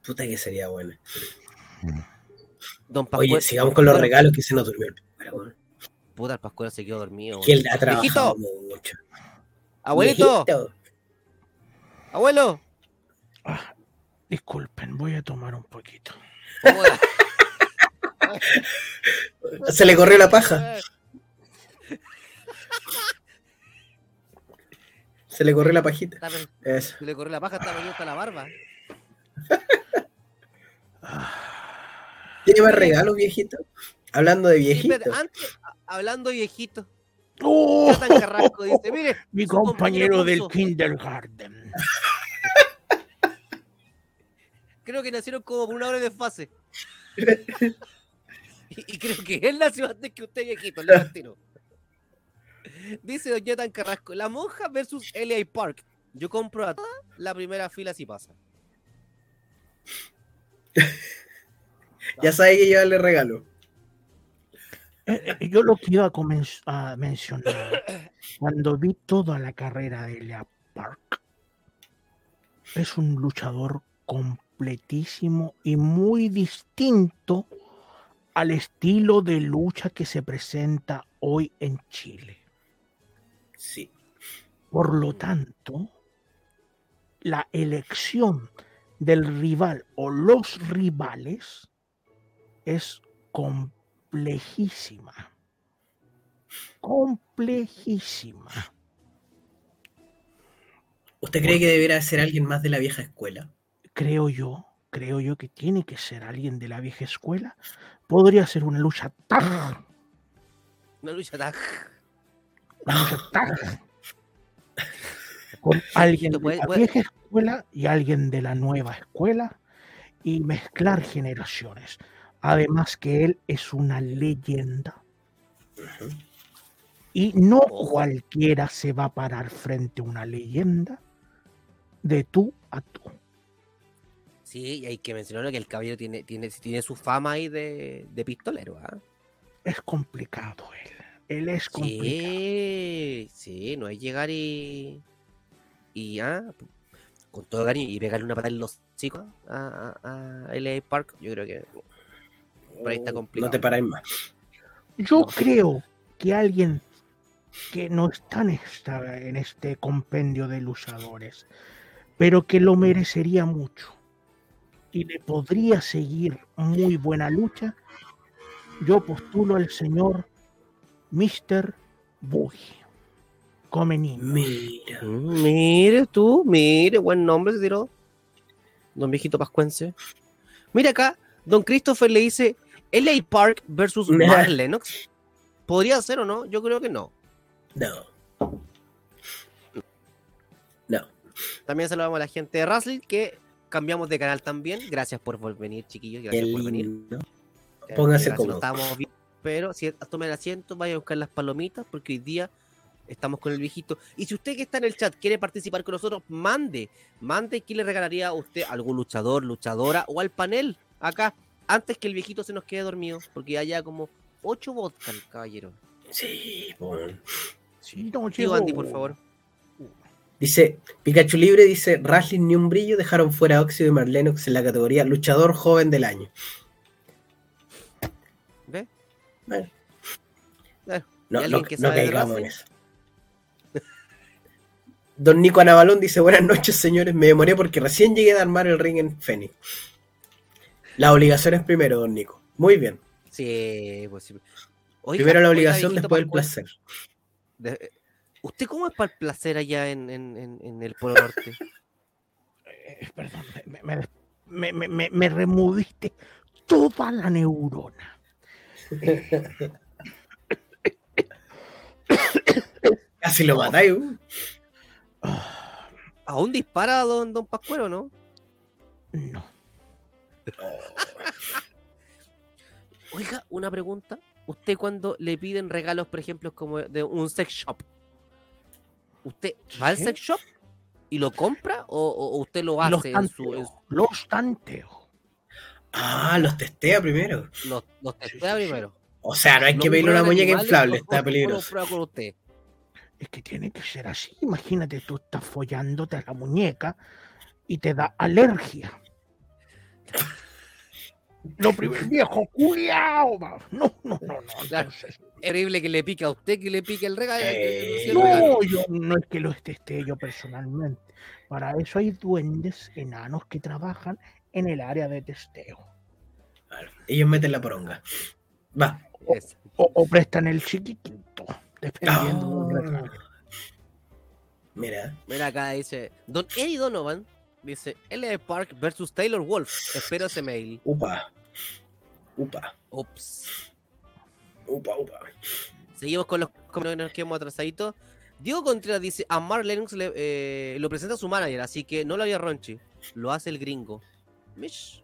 Puta que sería buena. Don Pascual. Oye, sigamos con los Pascual- regalos que se nos durmió el. Puta, el Pascual se quedó dormido. Que él ha trabajado mucho. abuelito, Viejito. abuelo. Ah, disculpen, voy a tomar un poquito. Se le corrió la paja. Se le corrió la pajita. Eso. Se le corrió la paja, está venido hasta la barba. ¿Tiene más regalos, viejito? Hablando de viejito. antes, hablando de viejito, ¡Oh! Jonathan Carrasco dice, mire, Mi compañero del kindergarten. Creo que nacieron como por una hora de fase. y, y creo que él nació antes que usted, viejito, le tiro. Dice Don Jonathan Carrasco, la monja versus L.A. Park. Yo compro a toda la primera fila si pasa. Ya sabe que llevarle regalo. Eh, eh, Yo lo que iba a, comen- a mencionar, cuando vi toda la carrera de Lea Park, es un luchador completísimo y muy distinto al estilo de lucha que se presenta hoy en Chile. Sí. Por lo tanto, la elección del rival o los rivales es complejísima. Complejísima. ¿Usted cree que debería ser alguien más de la vieja escuela? Creo yo, creo yo que tiene que ser alguien de la vieja escuela. Podría ser una lucha tag, Una lucha tag. una lucha tag. Con alguien de la vieja escuela y alguien de la nueva escuela y mezclar generaciones. Además que él es una leyenda. Y no cualquiera se va a parar frente a una leyenda de tú a tú. Sí, y hay que mencionar que el caballero tiene, tiene, tiene su fama ahí de, de pistolero, ¿ah? Es complicado él. Él es complicado. Sí, sí, no es llegar y. Y ah, con todo cariño y pegarle una patada en los chicos a, a, a LA Park, yo creo que por ahí está complicado. No te paráis más. Yo No. creo que alguien que no está en, esta- en este compendio de luchadores, pero que lo merecería mucho y le podría seguir muy buena lucha, yo postulo al señor Mr. Boogie. Come niño. Mira. Mire tú, mire, buen nombre se tiró. Don viejito pascuense. Mira acá, Don Christopher le dice LA Park versus. Mark Lennox. ¿Podría ser o no? Yo creo que no. No. No. También saludamos a la gente de Wrestling que cambiamos de canal también. Gracias por venir, chiquillos. Qué Gracias por venir. Eh, Pónganse no cómodos. estábamos bien, pero si tomen asiento, vayan a buscar las palomitas porque hoy día estamos con el viejito. Y si usted que está en el chat quiere participar con nosotros, mande, mande quién le regalaría a usted algún luchador, luchadora o al panel acá antes que el viejito se nos quede dormido porque haya como ocho vodka, caballero. Sí, bueno. No Sí, llegó. Andy, por favor. Dice, Pikachu Libre dice, Wrestling ni un brillo dejaron fuera a Óxido y Marlenox en la categoría luchador joven del año. ¿Ve? Bueno. No, ¿y alguien no, que no sabe de caigamos en eso. Don Nico Anabalón dice, buenas noches señores, me demoré porque recién llegué a armar el ring en Fénix. Las obligaciones primero, don Nico. Muy bien. Sí, pues sí. Oiga, primero la obligación, después el placer. de- ¿Usted cómo es para el placer allá en, en- en- en el Polo Norte? Eh, perdón, me, me- me- me- me- me removiste toda la neurona. Casi lo matáis. uh. ¿Aún dispara don, don Pascuero, no? no. Oiga, una pregunta. ¿Usted cuando le piden regalos, por ejemplo, como de un sex shop, ¿usted va al sex shop y lo compra o, usted lo Los hace en su, en tanteo. Los tanteo. Ah, los testea primero. su- los, los testea primero? O sea, no hay No que pedirle una muñeca inflable, está peligroso. con usted? Es que tiene que ser así. Imagínate, tú estás follándote a la muñeca y te da alergia. Lo primero, viejo, cuidado. No, no, no, no. Claro. entonces, Es horrible que le pique a usted, que le pique el regalo. Eh, regalo. no, yo no es que lo esté yo personalmente. Para eso hay duendes enanos que trabajan en el área de testeo. Claro, Ellos meten la poronga. Va. Es- O, o prestan el chiquitito, dependiendo del Ah. regalo. Mira, Mira acá dice, Don Eddie Donovan dice, LA Park versus Taylor Wolf. Espero ese mail. upa. Upa. Ups. Upa, upa. Seguimos con los comentarios que nos quedamos atrasaditos. Diego Contreras dice, a Mark Lennox le- eh, lo presenta su manager, así que no lo haría Ronchi. Lo hace el gringo. Mish.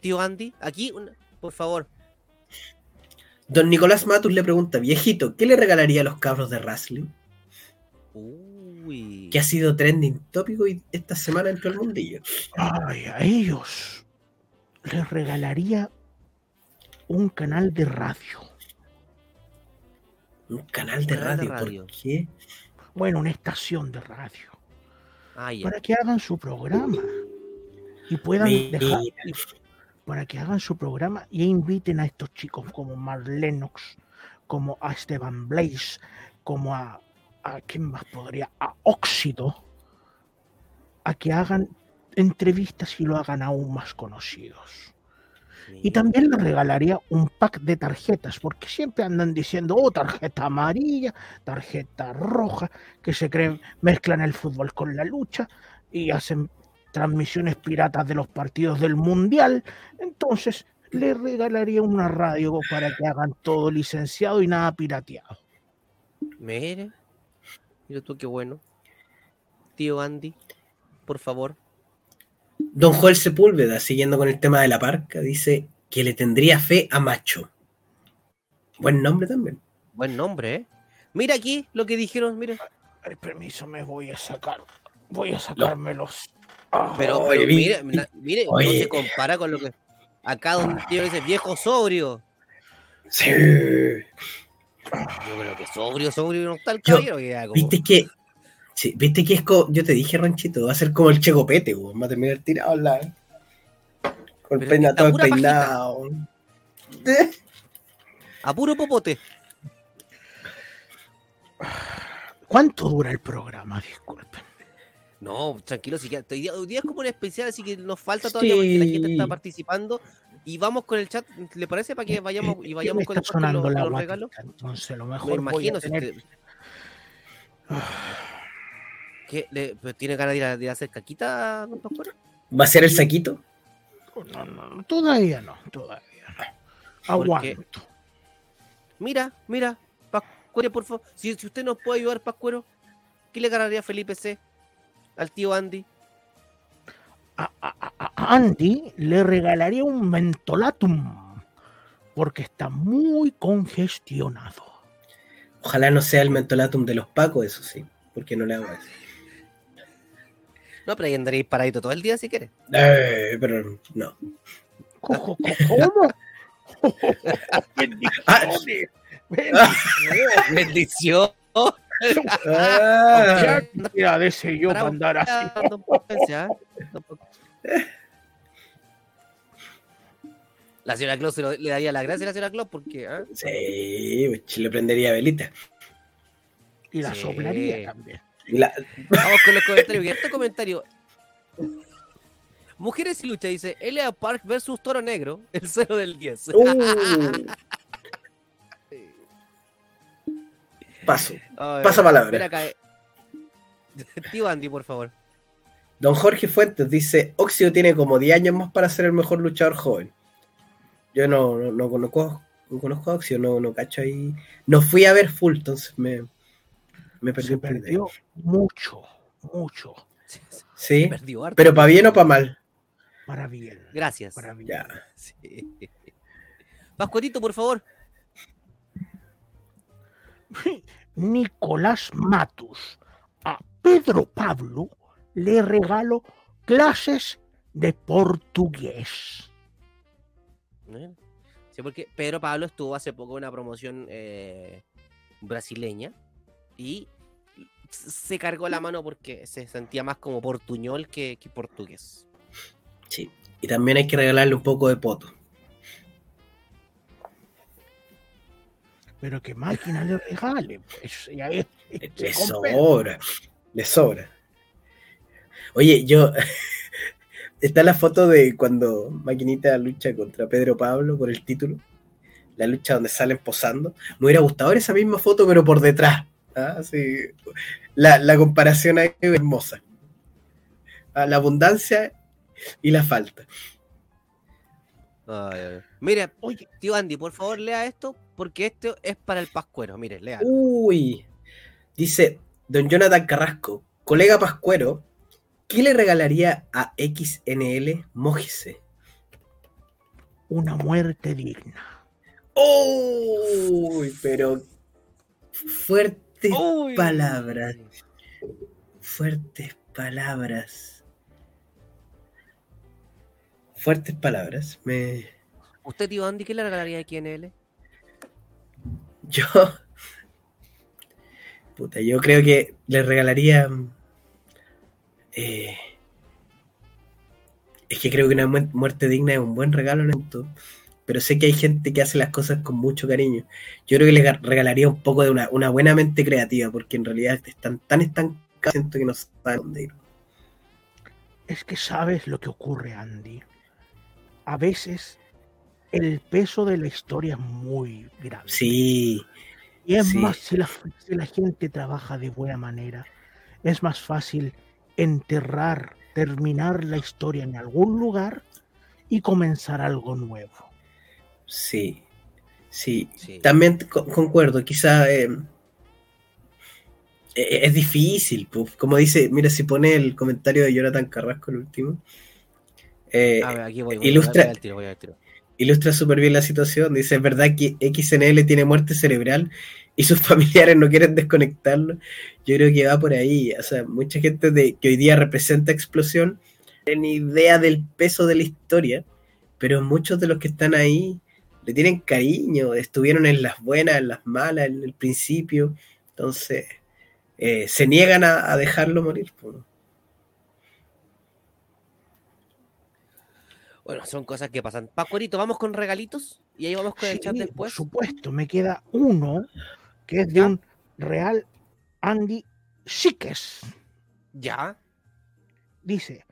Tío Andy, aquí, una- por favor. Don Nicolás Matus le pregunta, viejito, ¿qué le regalaría a los cabros de wrestling? Uy. Que ha sido trending tópico y esta semana entró el mundillo. Ay, a ellos les regalaría un canal de radio. Un canal de de radio, radio. ¿por qué? Bueno, una estación de radio. Ah, ya. Para que hagan su programa. Y puedan dejar. para que hagan su programa y inviten a estos chicos como Mark Lennox, como a Esteban Blaze, como a, a quién más podría, a Óxido, a que hagan entrevistas y lo hagan aún más conocidos. Y también le regalaría un pack de tarjetas, porque siempre andan diciendo, oh, tarjeta amarilla, tarjeta roja, que se creen, mezclan el fútbol con la lucha y hacen transmisiones piratas de los partidos del mundial. Entonces, le regalaría una radio para que hagan todo licenciado y nada pirateado. Mire, mira tú qué bueno. Tío Andy, por favor. Don Joel Sepúlveda, siguiendo con el tema de la parca, dice que le tendría fe a Macho. Buen nombre también. Buen nombre, ¿eh? Mira aquí lo que dijeron, mira. El permiso, me voy a sacar. Voy a sacármelos. Ah, Pero, pero mire, mire, no se compara con lo que. Acá donde tío dice viejo sobrio. Sí. Yo creo que sobrio, sobrio no está el Yo- caballero. que ya como- ¿Viste que? Sí, viste que es como, yo te dije, Ranchito, va a ser como el Checopete, weón. Va a terminar tirado en la. Con el Pero peina, está todo pura peinado. A puro popote. ¿Cuánto dura el programa? Disculpen. No, tranquilo, si hoy, día, hoy día es como un especial, así que nos falta todavía porque la gente está Sí. participando. Y vamos con el chat, ¿le parece? Para que vayamos y ¿Qué vayamos me con, después con sonando los, la regalos. Entonces, lo Me mejor voy a imagino. si tener- usted- ¿Qué? ¿Le- pero ¿Tiene ganas de ir a, de hacer caquita, don Pascuero? ¿Va a ser el saquito? No, no, no, todavía no, todavía no. Aguanto. Mira, mira, Pascuero, por favor. Si, si usted nos puede ayudar, Pascuero, ¿qué le ganaría Felipe C? Al tío Andy. A, a- a- a Andy le regalaría un mentolatum porque está muy congestionado. Ojalá no sea el mentolatum de los pacos, eso sí. Porque no le hago eso. No, pero ahí andaréis paradito todo el día si quiere. Eh, pero no. ¿Cómo? Bendiciones. Bendición. Ah, Ya de ese yo Para para andar así. ¿Eh? La señora Claus se lo- le daría la gracia a la señora Claus porque ¿ah? sí, pues, le prendería velita. Y la Sí. soplaría también. La- Vamos con los comentarios. Este comentario. Mujeres y lucha dice Elia Park versus Toro Negro, el 0 del 10. Uh. Paso. Pasa palabra. eh. Tío Andy, por favor. Don Jorge Fuentes dice, Óxido tiene como 10 años más para ser el mejor luchador joven. Yo no, no, no conozco, no conozco a Óxido, no, no cacho ahí. No fui a ver full, entonces me, me perdí Se perdió mucho, mucho. Sí, Perdió harto. pero para bien o para mal. Para bien. Gracias. Para bien. Ya. Sí. Pascuatito, por favor. Nicolás Matus. A Pedro Pablo le regalo clases de portugués. Sí, porque Pedro Pablo estuvo hace poco en una promoción eh, brasileña y se cargó la mano porque se sentía más como portuñol que, que portugués. Sí. Y también hay que regalarle un poco de poto. Pero que máquina le regale, pues. ya es- Le, sobra. Le sobra. Oye, yo. Está la foto de cuando Maquinita lucha contra Pedro Pablo por el título. La lucha donde salen posando. Me hubiera gustado ver esa misma foto, pero por detrás. ¿ah? Sí. La, la comparación ahí es hermosa. Ah, La abundancia y la falta. Ay, ay. Mire, Oye, tío Andy, por favor lea esto porque esto es para el pascuero. Mire, lea. Uy. Dice Don Jonathan Carrasco, colega Pascuero, ¿qué le regalaría a XNL Mójese? una muerte digna. Uy, pero fuertes Uy. palabras, fuertes palabras. Fuertes palabras. Me ¿Usted, tío Andy, qué le regalaría a QNL? yo puta, yo creo que le regalaría eh, es que creo que una mu- muerte digna es un buen regalo en esto. pero sé que hay gente que hace las cosas con mucho cariño. Yo creo que les regalaría un poco de una, una buena mente creativa, porque en realidad están tan estancados siento que no saben dónde ir. Es que sabes lo que ocurre, Andy. A veces el peso de la historia es muy grande. Sí. Y es sí. más, si la, si la gente trabaja de buena manera, es más fácil enterrar, terminar la historia en algún lugar y comenzar algo nuevo. Sí, sí. Sí. También co- concuerdo, quizá eh, eh, es difícil, pues, como dice, mira, si pone el comentario de Jonathan Carrasco, el último, eh, A ver, aquí voy. voy, ilustra- voy al tiro, voy al tiro. ilustra súper bien la situación. Dice, es verdad que XNL tiene muerte cerebral y sus familiares no quieren desconectarlo. Yo creo que va por ahí. O sea, mucha gente de, que hoy día representa explosión no tiene ni idea del peso de la historia, pero muchos de los que están ahí le tienen cariño, estuvieron en las buenas, en las malas, en el principio. Entonces, eh, se niegan a, a dejarlo morir. Bueno, son cosas que pasan. Pacuerito, vamos con regalitos y ahí vamos con el Sí, chat por después. supuesto, me queda uno que es de un real Andy Siques. Ya. Dice,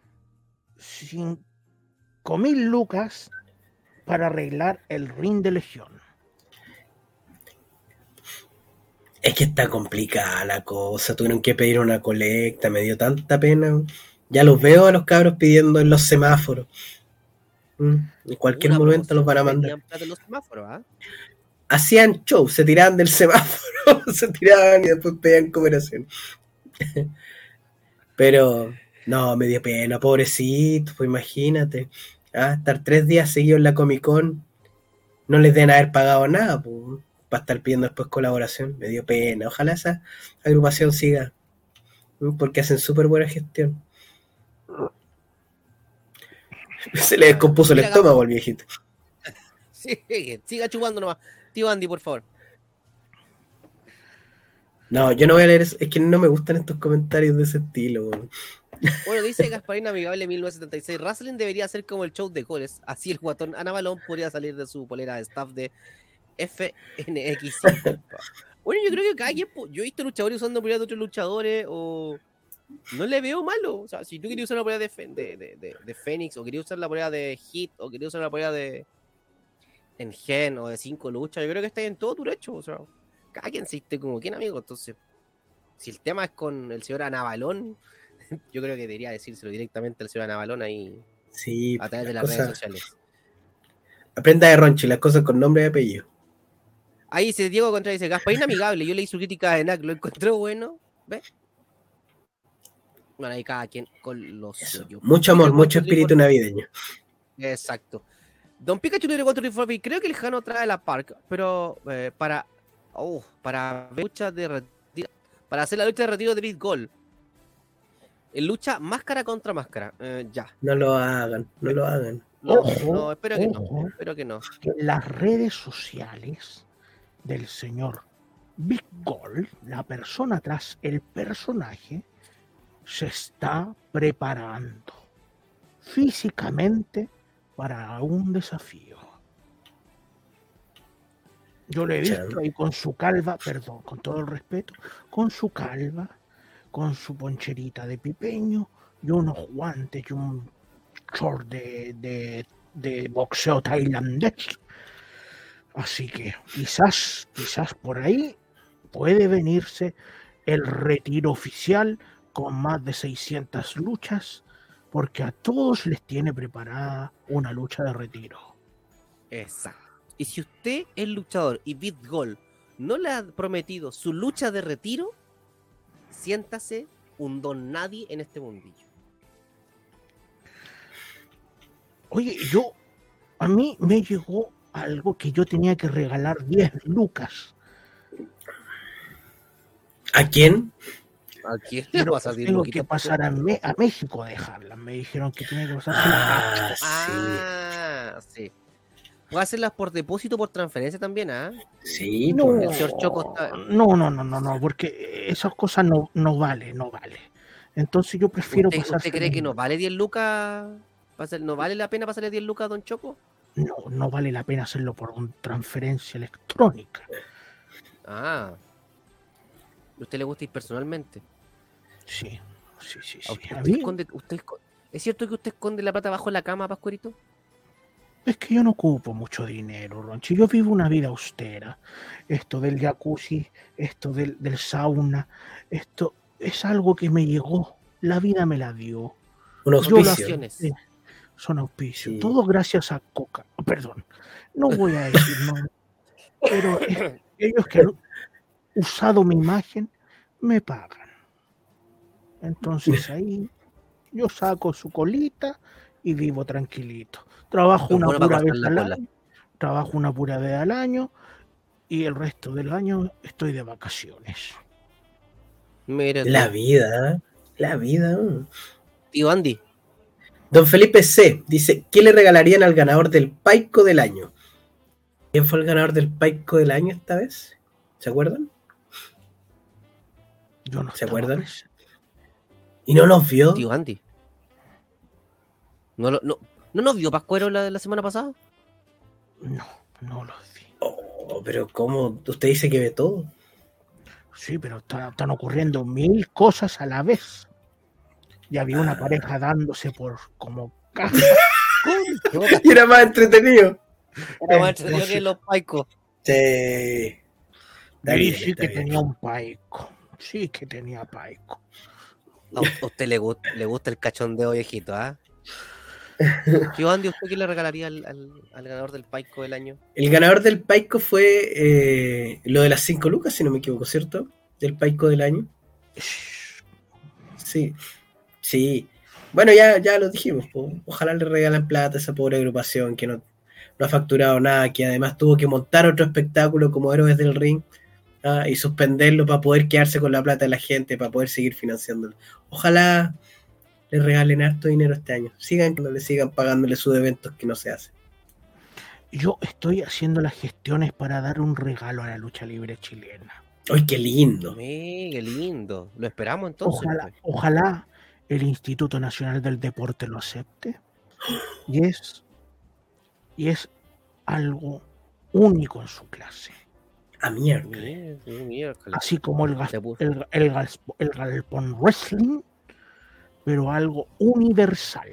5 mil lucas para arreglar el ring de Legión. Es que está complicada la cosa. Tuvieron que pedir una colecta, me dio tanta pena. Ya los veo a los cabros pidiendo en los semáforos. Mm, En cualquier Una momento los van a mandar. vendían plata en los semáforos, ¿ah? Hacían show, se tiraban del semáforo, se tiraban y después pedían cooperación. Pero no, me dio pena, pobrecito, pues imagínate. Ah, estar tres días seguidos en la Comic Con, no les deben haber pagado nada, pues, para estar pidiendo después colaboración. Me dio pena. Ojalá esa agrupación siga, porque hacen súper buena gestión. Se le descompuso el estómago al viejito. Sí, siga chupando nomás. Tío Andy, por favor. No, yo no voy a leer eso. Es que no me gustan estos comentarios de ese estilo. Bueno, dice Gasparín Amigable 1976. Wrestling debería ser como el show de goles. Así el guatón Ana Balón podría salir de su polera de staff de FNX. bueno, yo creo que cada quien. Yo he visto luchadores usando poleras de otros luchadores o. No le veo malo. O sea, si tú querías usar la polera de, Fe- de, de, de- de Fénix o querías usar la polera de Hit o querías usar la polera de. En Gen o de 5 luchas, yo creo que está en todo tu derecho. O sea, cada quien se viste como quien, amigo. Entonces, si el tema es con el señor Anabalón, yo creo que debería decírselo directamente al señor Anabalón ahí Sí, a través de las redes sociales. Aprenda de Ronchi, las cosas con nombre y apellido. Ahí dice Diego Contra, dice Gasparín amigable. Yo leí su crítica de NAC, lo encontró bueno. ¿Ves? Bueno, ahí cada quien con lo Eso. suyo. Mucho amor, mucho espíritu navideño. Exacto. Don Pikachu tiene contra Triple Creo que el Jano trae la Park, pero eh, para. Oh, para lucha de retiro. Para hacer la lucha de retiro de Big Gold. En lucha máscara contra máscara. Eh, ya. No lo hagan, no lo hagan. No, Ojo, no, espero que no. Espero que no. que las redes sociales del señor Big Gold, la persona tras el personaje, se está preparando físicamente para un desafío. Yo le he visto ahí con su calva, perdón, con todo el respeto, con su calva, con su poncherita de pipeño y unos guantes y un short de, de, de boxeo tailandés. Así que quizás, quizás por ahí puede venirse el retiro oficial con más de 600 luchas, porque a todos les tiene preparada una lucha de retiro. Exacto. Y si usted es luchador y Big Gold no le ha prometido su lucha de retiro, siéntase un don nadie en este mundillo. Oye, yo, a mí me llegó algo que yo tenía que regalar 10 lucas. ¿A quién? ¿A quién le Pero vas a decir, tengo que pasar a, Me- a México a dejarlas. Me dijeron que tenía que pasar. Ah, sí. Ah, sí. Puede hacerlas por depósito por transferencia también, ¿ah? Sí, No, el señor Choco está- no, no, no, no, no, porque esas cosas no, no vale, no vale. Entonces yo prefiero ¿Usted, pasar. usted cree que no vale 10 lucas? ¿No vale la pena pasarle 10 lucas a Don Choco? no, no vale la pena hacerlo por una transferencia electrónica. Ah. ¿A usted le gusta ir personalmente? Sí, sí, sí. ¿A sí. usted- A usted mí- esconde- usted esco- ¿Es cierto que usted esconde la plata bajo la cama, Pascuerito? Es que yo no ocupo mucho dinero, Ronchi. Yo vivo una vida austera. Esto del jacuzzi, esto del, del sauna, esto es algo que me llegó. La vida me la dio. Un Yo lo auspicio. Acciones. Sí, son auspicios. Sí. Todo gracias a Coca. Perdón. No voy a decir no. Pero eh, ellos que usado mi imagen me pagan. Entonces ahí yo saco su colita y vivo tranquilito. Trabajo una bueno pura vez al cola. año. Trabajo una pura vez al año y el resto del año estoy de vacaciones. La vida, la vida. ¿eh? tío Andy. Don Felipe C. dice, ¿qué le regalarían al ganador del Paico del año? ¿Quién fue el ganador del Paico del año esta vez? ¿Se acuerdan? Yo no ¿Se acuerdan? ¿Y no nos vio? Tío Andy. ¿No, lo- no, ¿no nos vio Pascuero la, la semana pasada? No, no lo vi. Oh, pero ¿cómo? Usted dice que ve todo. Sí, pero está- están ocurriendo mil cosas a la vez. Ya vi una Ah. pareja dándose por como caja. Y era más entretenido. Era más entretenido que los paicos. Sí. Está Sí, que tenía un paico. Sí que tenía paico. A usted le gusta, le gusta el cachondeo viejito, ¿ah? Tío Andy, ¿usted qué le regalaría al, al- al ganador del paico del año? El ganador del Paico fue eh, lo de las 5 lucas, si no me equivoco, ¿cierto? Del Paico del año. Sí, sí. Bueno, ya, ya lo dijimos. po. Ojalá le regalan plata a esa pobre agrupación que no, no ha facturado nada, que además tuvo que montar otro espectáculo como Héroes del Ring ah, y suspenderlo para poder quedarse con la plata de la gente, para poder seguir financiándolo. Ojalá le regalen harto dinero este año. Sigan, cuando le sigan pagándole sus eventos que no se hacen. Yo estoy haciendo las gestiones para dar un regalo a la lucha libre chilena. ¡Ay, qué lindo! Sí, qué lindo. Lo esperamos entonces. Ojalá, pues. ojalá el Instituto Nacional del Deporte lo acepte. Y es, y es algo único en su clase. A miércoles. Así como el, el, el el galpón wrestling, pero algo universal.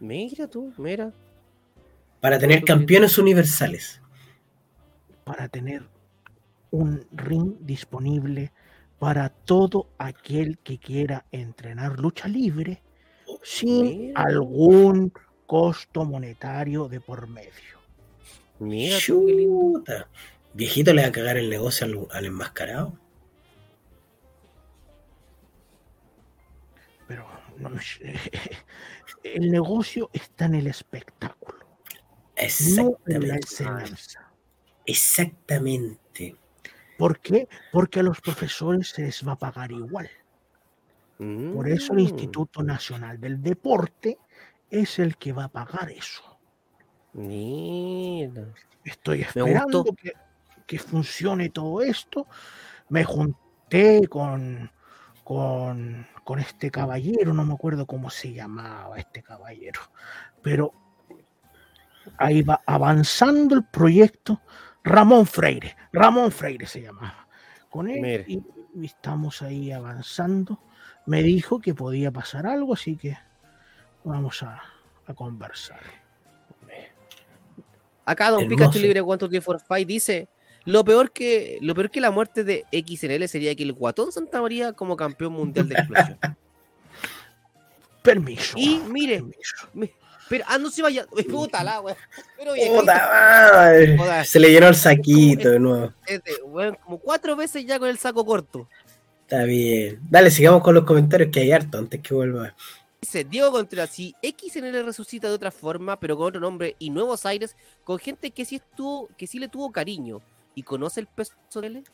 Mira tú, mira. Para tener campeones universales. para tener un ring disponible para todo aquel que quiera entrenar lucha libre sin Mira. algún costo monetario de por medio. Mira tú, qué lindo. Viejito le va a cagar el negocio al, al enmascarado. Pero no, el negocio está en el espectáculo, no en la Exactamente. enseñanza. Exactamente. ¿Por qué? Porque a los profesores se les va a pagar igual. Por eso el Mm, Instituto Nacional del Deporte es el que va a pagar eso. Mira. Estoy Me esperando gustó. que, que funcione todo esto. Me junté con, con, con este caballero, no me acuerdo cómo se llamaba este caballero, pero ahí va avanzando el proyecto. Ramón Freire, Ramón Freire se llamaba. Con él y, y estamos ahí avanzando. Me dijo que podía pasar algo, así que vamos a, a conversar. Acá Don Hermoso. Pikachu Libre One Two for Five dice: lo peor, que, lo peor que la muerte de XNL sería que el Guatón Santa María como campeón mundial de explosión. Permiso. Y mire, permiso. mi- pero, ah, no se vaya. Puta la wea. Pero Puta. Se le llenó el saquito de nuevo. este, como cuatro veces ya con el saco corto. Está bien. Dale, sigamos con los comentarios que hay harto antes que vuelva. Dice Diego Contreras, si XNL resucita de otra forma, pero con otro nombre y nuevos aires, con gente que sí estuvo, que sí le tuvo cariño y conoce el peso de él.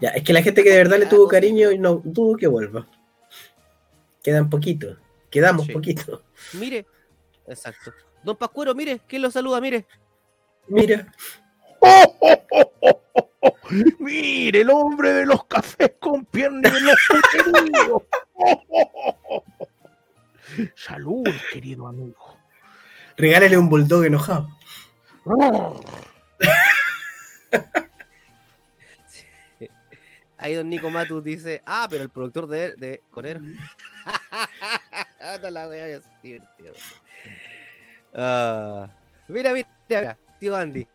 Ya, es que la gente que de verdad le tuvo cariño y no dudo que vuelva. Quedan poquito. Quedamos Sí. poquito. Mire, exacto. Don Pascuero, mire, ¿quién lo saluda? Mire. Mira. Mire, el hombre de los cafés con piernas de los. Salud, querido amigo. Regálale un bulldog enojado. Ahí don Nico Matus dice, ah, pero el productor de, de Conero. Esta la wea es divertida. Ah, mira, mira, mira, tío Andy.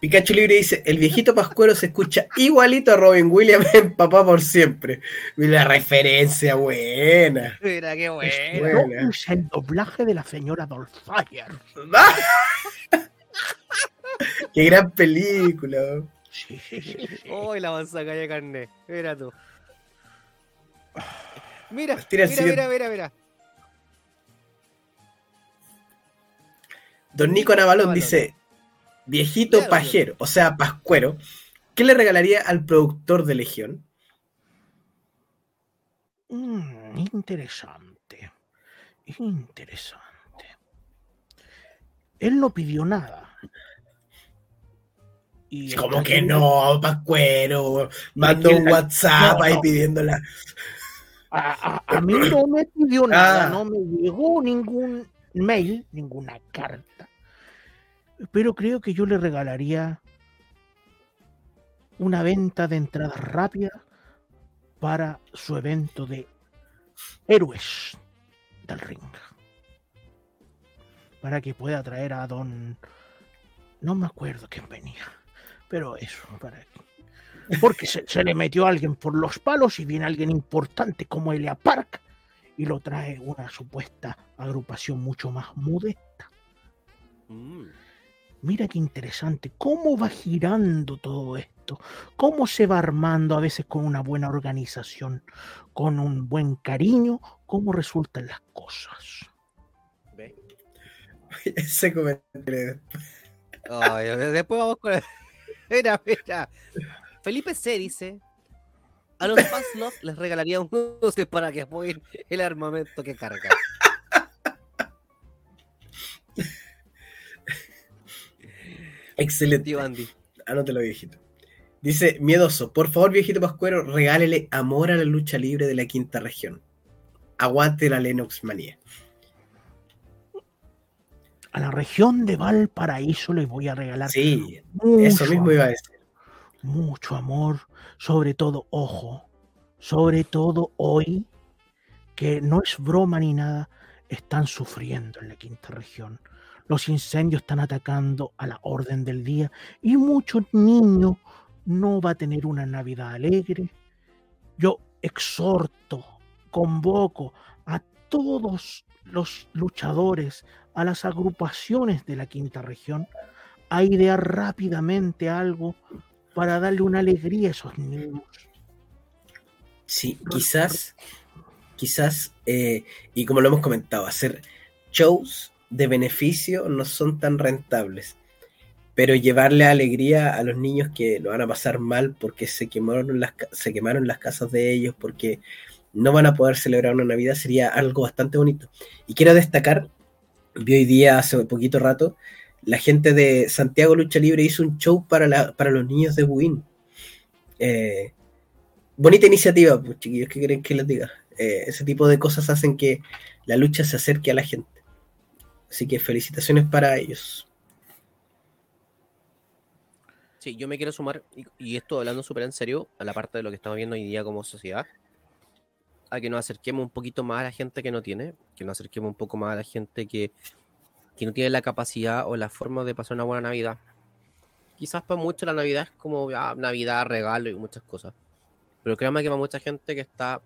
Pikachu Libre dice, el viejito Pascuero se escucha igualito a Robin Williams en Papá por siempre. Mira la referencia buena. Mira, qué bueno. Buena. Es el doblaje de la señora Dolfire. Qué gran película. Sí. Uy, la manzana de carne. Mira tú. Mira, mira, mira, mira, mira. Don Nico Navalón dice, viejito Claro, pajero, o sea, pascuero, ¿qué le regalaría al productor de Legión? Mm, interesante. Interesante. Él no pidió nada. Y Como que gallego- no, pascuero. Mandó un WhatsApp no, ahí no. pidiéndola. A, a- a mí no me pidió nada, Ah. no me llegó ningún mail, ninguna carta. Pero creo que yo le regalaría una venta de entradas rápidas para su evento de héroes del ring. Para que pueda traer a don... No me acuerdo quién venía. Pero eso, para que... Porque se, se le metió alguien por los palos y viene alguien importante como Elia Park y lo trae una supuesta agrupación mucho más modesta. Mm. Mira qué interesante, cómo va girando todo esto, cómo se va armando a veces con una buena organización, con un buen cariño, cómo resultan las cosas. Ese comentario. Después vamos con. Mira, mira. Felipe C dice: A los Pazlov les regalaría un dulce para que apoyen el armamento que carga. Excelente. Tío Andy. Anótelo, viejito. Dice, miedoso, por favor, viejito Pascuero, regálele amor a la lucha libre de la quinta región. Aguante la Lennox manía. A la región de Valparaíso les voy a regalar Sí, mucho eso mismo iba a decir. mucho amor, sobre todo, ojo, sobre todo hoy, que no es broma ni nada, están sufriendo en la quinta región. Los incendios están atacando a la orden del día y muchos niños no va a tener una Navidad alegre. Yo exhorto, convoco a todos los luchadores, a las agrupaciones de la quinta región, a idear rápidamente algo para darle una alegría a esos niños. Sí, quizás, quizás, eh, y como lo hemos comentado, hacer shows de beneficio no son tan rentables. Pero llevarle alegría a los niños que lo van a pasar mal porque se quemaron las, se quemaron las casas de ellos, porque no van a poder celebrar una Navidad, sería algo bastante bonito. Y quiero destacar, vi hoy día, hace poquito rato, la gente de Santiago Lucha Libre hizo un show para, para los niños de Buin. Eh, bonita iniciativa, pues chiquillos, ¿qué creen que les diga? Eh, ese tipo de cosas hacen que la lucha se acerque a la gente. Así que felicitaciones para ellos. Sí, yo me quiero sumar, y, y esto hablando súper en serio, a la parte de lo que estamos viendo hoy día como sociedad, a que nos acerquemos un poquito más a la gente que no tiene, que nos acerquemos un poco más a la gente que, que no tiene la capacidad o la forma de pasar una buena Navidad. Quizás para muchos la Navidad es como ya, Navidad, regalo y muchas cosas. Pero créanme que para mucha gente que está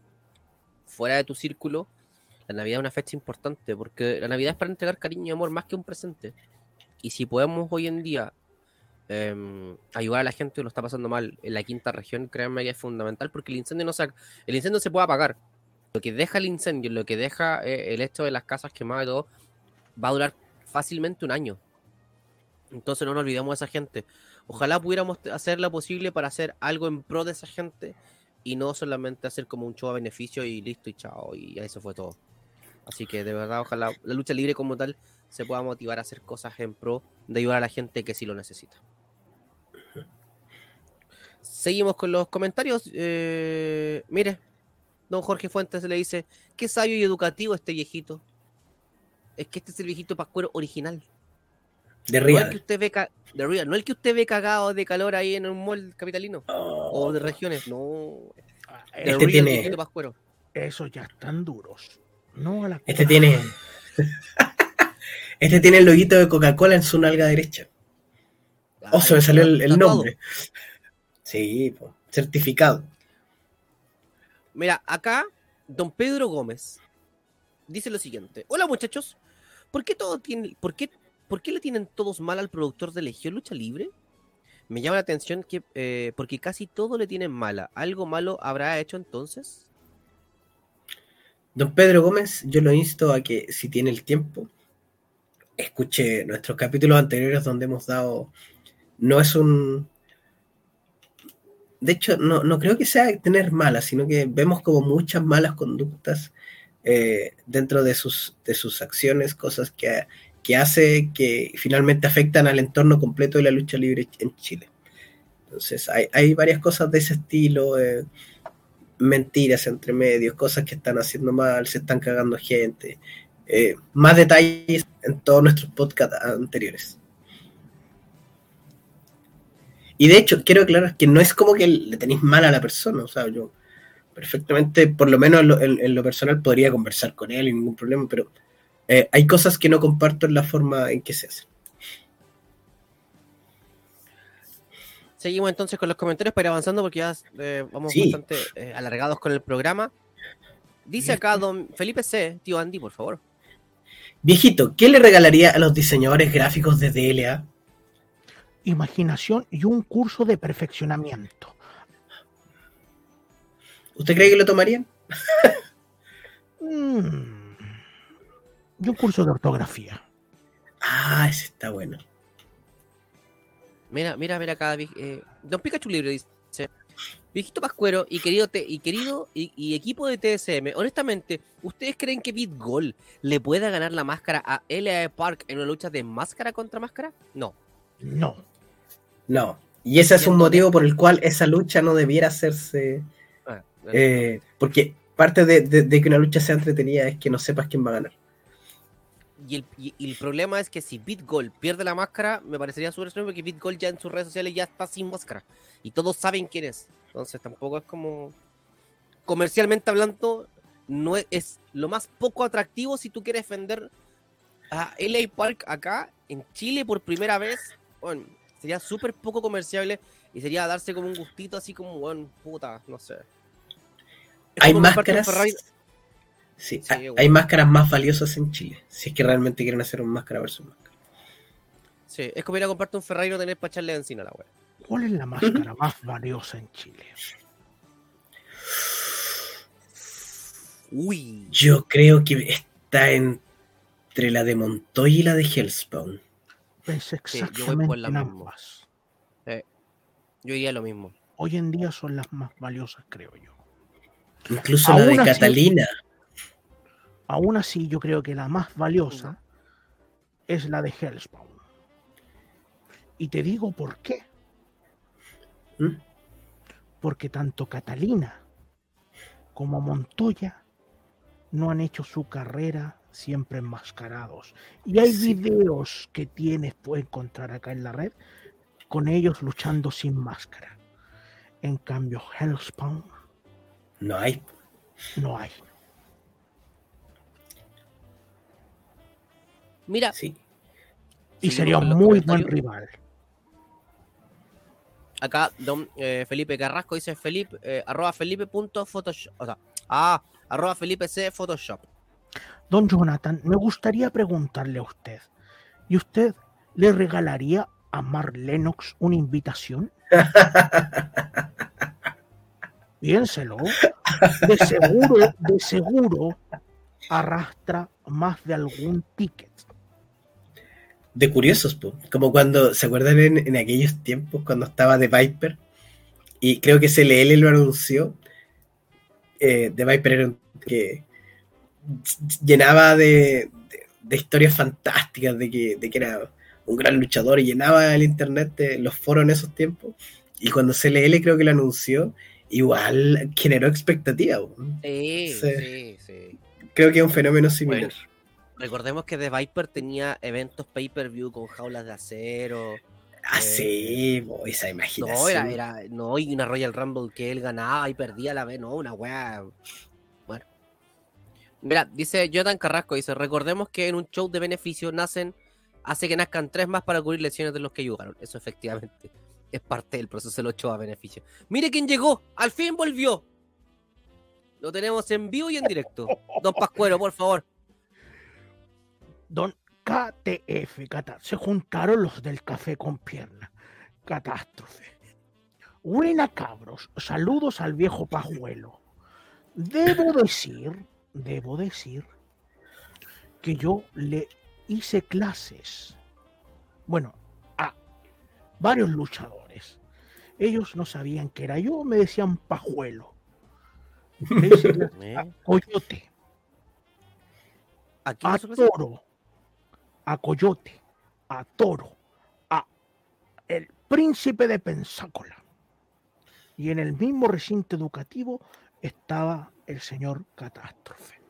fuera de tu círculo, la Navidad es una fecha importante, porque la Navidad es para entregar cariño y amor más que un presente. Y si podemos hoy en día em, ayudar a la gente que lo está pasando mal en la quinta región, créanme que es fundamental porque el incendio no se, el incendio se puede apagar. Lo que deja el incendio, lo que deja eh, el hecho de las casas quemadas y todo, va a durar fácilmente un año. Entonces no nos olvidemos de esa gente. Ojalá pudiéramos hacer lo posible para hacer algo en pro de esa gente y no solamente hacer como un show a beneficio y listo y chao y eso fue todo. Así que de verdad ojalá la lucha libre como tal se pueda motivar a hacer cosas en pro de ayudar a la gente que sí lo necesita. Seguimos con los comentarios. Eh, mire, don Jorge Fuentes le dice, qué sabio y educativo este viejito. es que este es el viejito pascuero original. De No el que Real. usted ve ca- de real, no el que usted ve cagado de calor ahí en un mall capitalino o de regiones, no. Ah, Este real tiene- viejito pascuero. Esos ya están duros. No a la Este tiene. Este tiene el loguito de Coca-Cola en su nalga derecha. Oh, se me salió el, nombre. Sí, po, certificado. Mira, acá, don Pedro Gómez dice lo siguiente. Hola muchachos, ¿por qué, todo tiene, por qué, por qué le tienen todos mal al productor de Legión Lucha Libre? Me llama la atención que eh, porque casi todo le tienen mala. ¿Algo malo habrá hecho entonces? Don Pedro Gómez, yo lo insto a que si tiene el tiempo, escuche nuestros capítulos anteriores donde hemos dado. No es un. De hecho, no, no creo que sea tener malas, sino que vemos como muchas malas conductas eh, dentro de sus, de sus acciones, cosas que, que hace que finalmente afectan al entorno completo de la lucha libre en Chile. Entonces, hay, hay varias cosas de ese estilo. eh, mentiras entre medios, cosas que están haciendo mal, se están cagando gente. Eh, más detalles en todos nuestros podcasts anteriores. Y de hecho, quiero aclarar que no es como que le tenéis mal a la persona, o sea, yo perfectamente, por lo menos en lo, en- en lo personal, podría conversar con él y ningún problema, pero eh, hay cosas que no comparto en la forma en que se hace. Seguimos entonces con los comentarios para ir avanzando porque ya eh, vamos Sí. bastante eh, alargados con el programa. Dice acá don Felipe C, tío Andy, por favor. Viejito, ¿qué le regalaría a los diseñadores gráficos de DLA? Imaginación y un curso de perfeccionamiento. ¿Usted cree que lo tomarían? Mm. Y un curso de ortografía. Ah, ese está bueno. Mira, mira, mira acá. eh, don Pikachu Libre dice: Viejito Pascuero y querido, te- y, querido y, y equipo de TSM, honestamente, ¿ustedes creen que BitGol le pueda ganar la máscara a LA Park en una lucha de máscara contra máscara? No. No. No. Y ese es un motivo por el cual esa lucha no debiera hacerse. Ah, eh, porque parte de, de- de que una lucha sea entretenida es que no sepas quién va a ganar. Y el, y- y el problema es que si BitGol pierde la máscara, me parecería súper extraño porque BitGol ya en sus redes sociales ya está sin máscara. Y todos saben quién es. Entonces tampoco es como... Comercialmente hablando, no es, es lo más poco atractivo si tú quieres vender a LA Park acá, en Chile, por primera vez. Bueno, sería súper poco comerciable y sería darse como un gustito así como, bueno, puta, no sé. Es Hay máscaras. Ferrari- Sí, Sí, hay, bueno. hay máscaras más valiosas en Chile. Si es que realmente quieren hacer un máscara versus máscara. Sí, es como ir a comprarte un Ferrari y no tener para echarle encima a la wea. ¿Cuál es la máscara más valiosa en Chile? Uy. Yo creo que está entre la de Montoya y la de Hellspawn. Es yo voy por exactamente la en misma. ambas. Yo diría lo mismo. Hoy en día son las más valiosas, creo yo. Incluso la de así- Catalina. Aún así, yo creo que la más valiosa es la de Hellspawn. Y te digo por qué. ¿Mm? Porque tanto Catalina como Montoya no han hecho su carrera siempre enmascarados. Y hay Sí. videos que tienes, puedes encontrar acá en la red, con ellos luchando sin máscara. En cambio, Hellspawn No hay. no hay. Mira, Sí. Y sería un muy buen rival. acá don eh, Felipe Carrasco dice Felipe, eh, arroba felipe.photoshop. O sea, ah, arroba felipe c Photoshop. Don Jonathan, me gustaría preguntarle a usted, ¿y usted le regalaría a Mark Lennox una invitación? Piénselo. De seguro, de seguro arrastra más de algún ticket. de curiosos, po. como cuando, ¿se acuerdan en, en aquellos tiempos cuando estaba The Viper? Y creo que CLL lo anunció. Eh, The Viper era un que llenaba de, de- de historias fantásticas de que, de que era un gran luchador y llenaba el internet de los foros en esos tiempos. Y cuando CLL creo que lo anunció, igual generó expectativa. po. Sí, Sí. sí, sí. Creo que es un fenómeno similar. Bueno. Recordemos que The Viper tenía eventos pay-per-view con jaulas de acero. Ah, Eh, sí, esa imaginación. No, era, era, no, y una Royal Rumble que él ganaba y perdía a la vez, no, una weá. Mira, dice Jonathan Carrasco, dice, recordemos que en un show de beneficio nacen, hace que nazcan tres más para cubrir lesiones de los que ayudaron. Eso efectivamente es parte del proceso de los shows a beneficio. Mire quién llegó, al fin volvió. Lo tenemos en vivo y en directo. Don Pascuero, por favor. Don KTF, cata- se juntaron los del café con pierna. Catástrofe. Buena cabros, saludos al viejo pajuelo. Debo decir, debo decir que yo le hice clases, bueno, a varios luchadores. Ellos no sabían que era yo, me decían pajuelo. Le hice clases a Coyote, a presenta. Toro, a Coyote, a Toro, a el príncipe de Pensácola. Y en el mismo recinto educativo estaba el señor Catástrofe.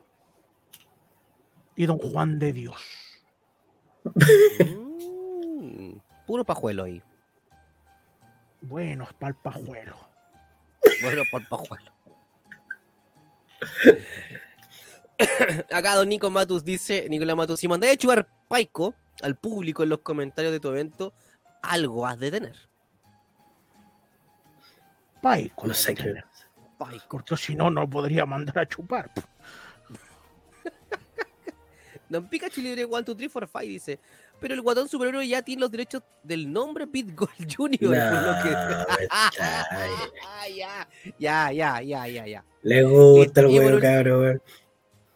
Y don Juan de Dios. Mm, puro pajuelo ahí. Bueno, es pa'l pajuelo. Bueno, por pajuelo. Acá don Nico Matus dice, Nicolás Matus, si mandé a chugar paico al público en los comentarios de tu evento, algo has de tener. Paico. No sé qué. Paico. Porque si no, no podría mandar a chupar. Don Pikachu Libre 1, 2, 3, 4, 5 dice, pero el guatón superhéroe ya tiene los derechos del nombre Pit Gold Jr. que... No, me ya, ya, ya, ya, ya, ya. Le gusta el Y- y por huevo, cabrón.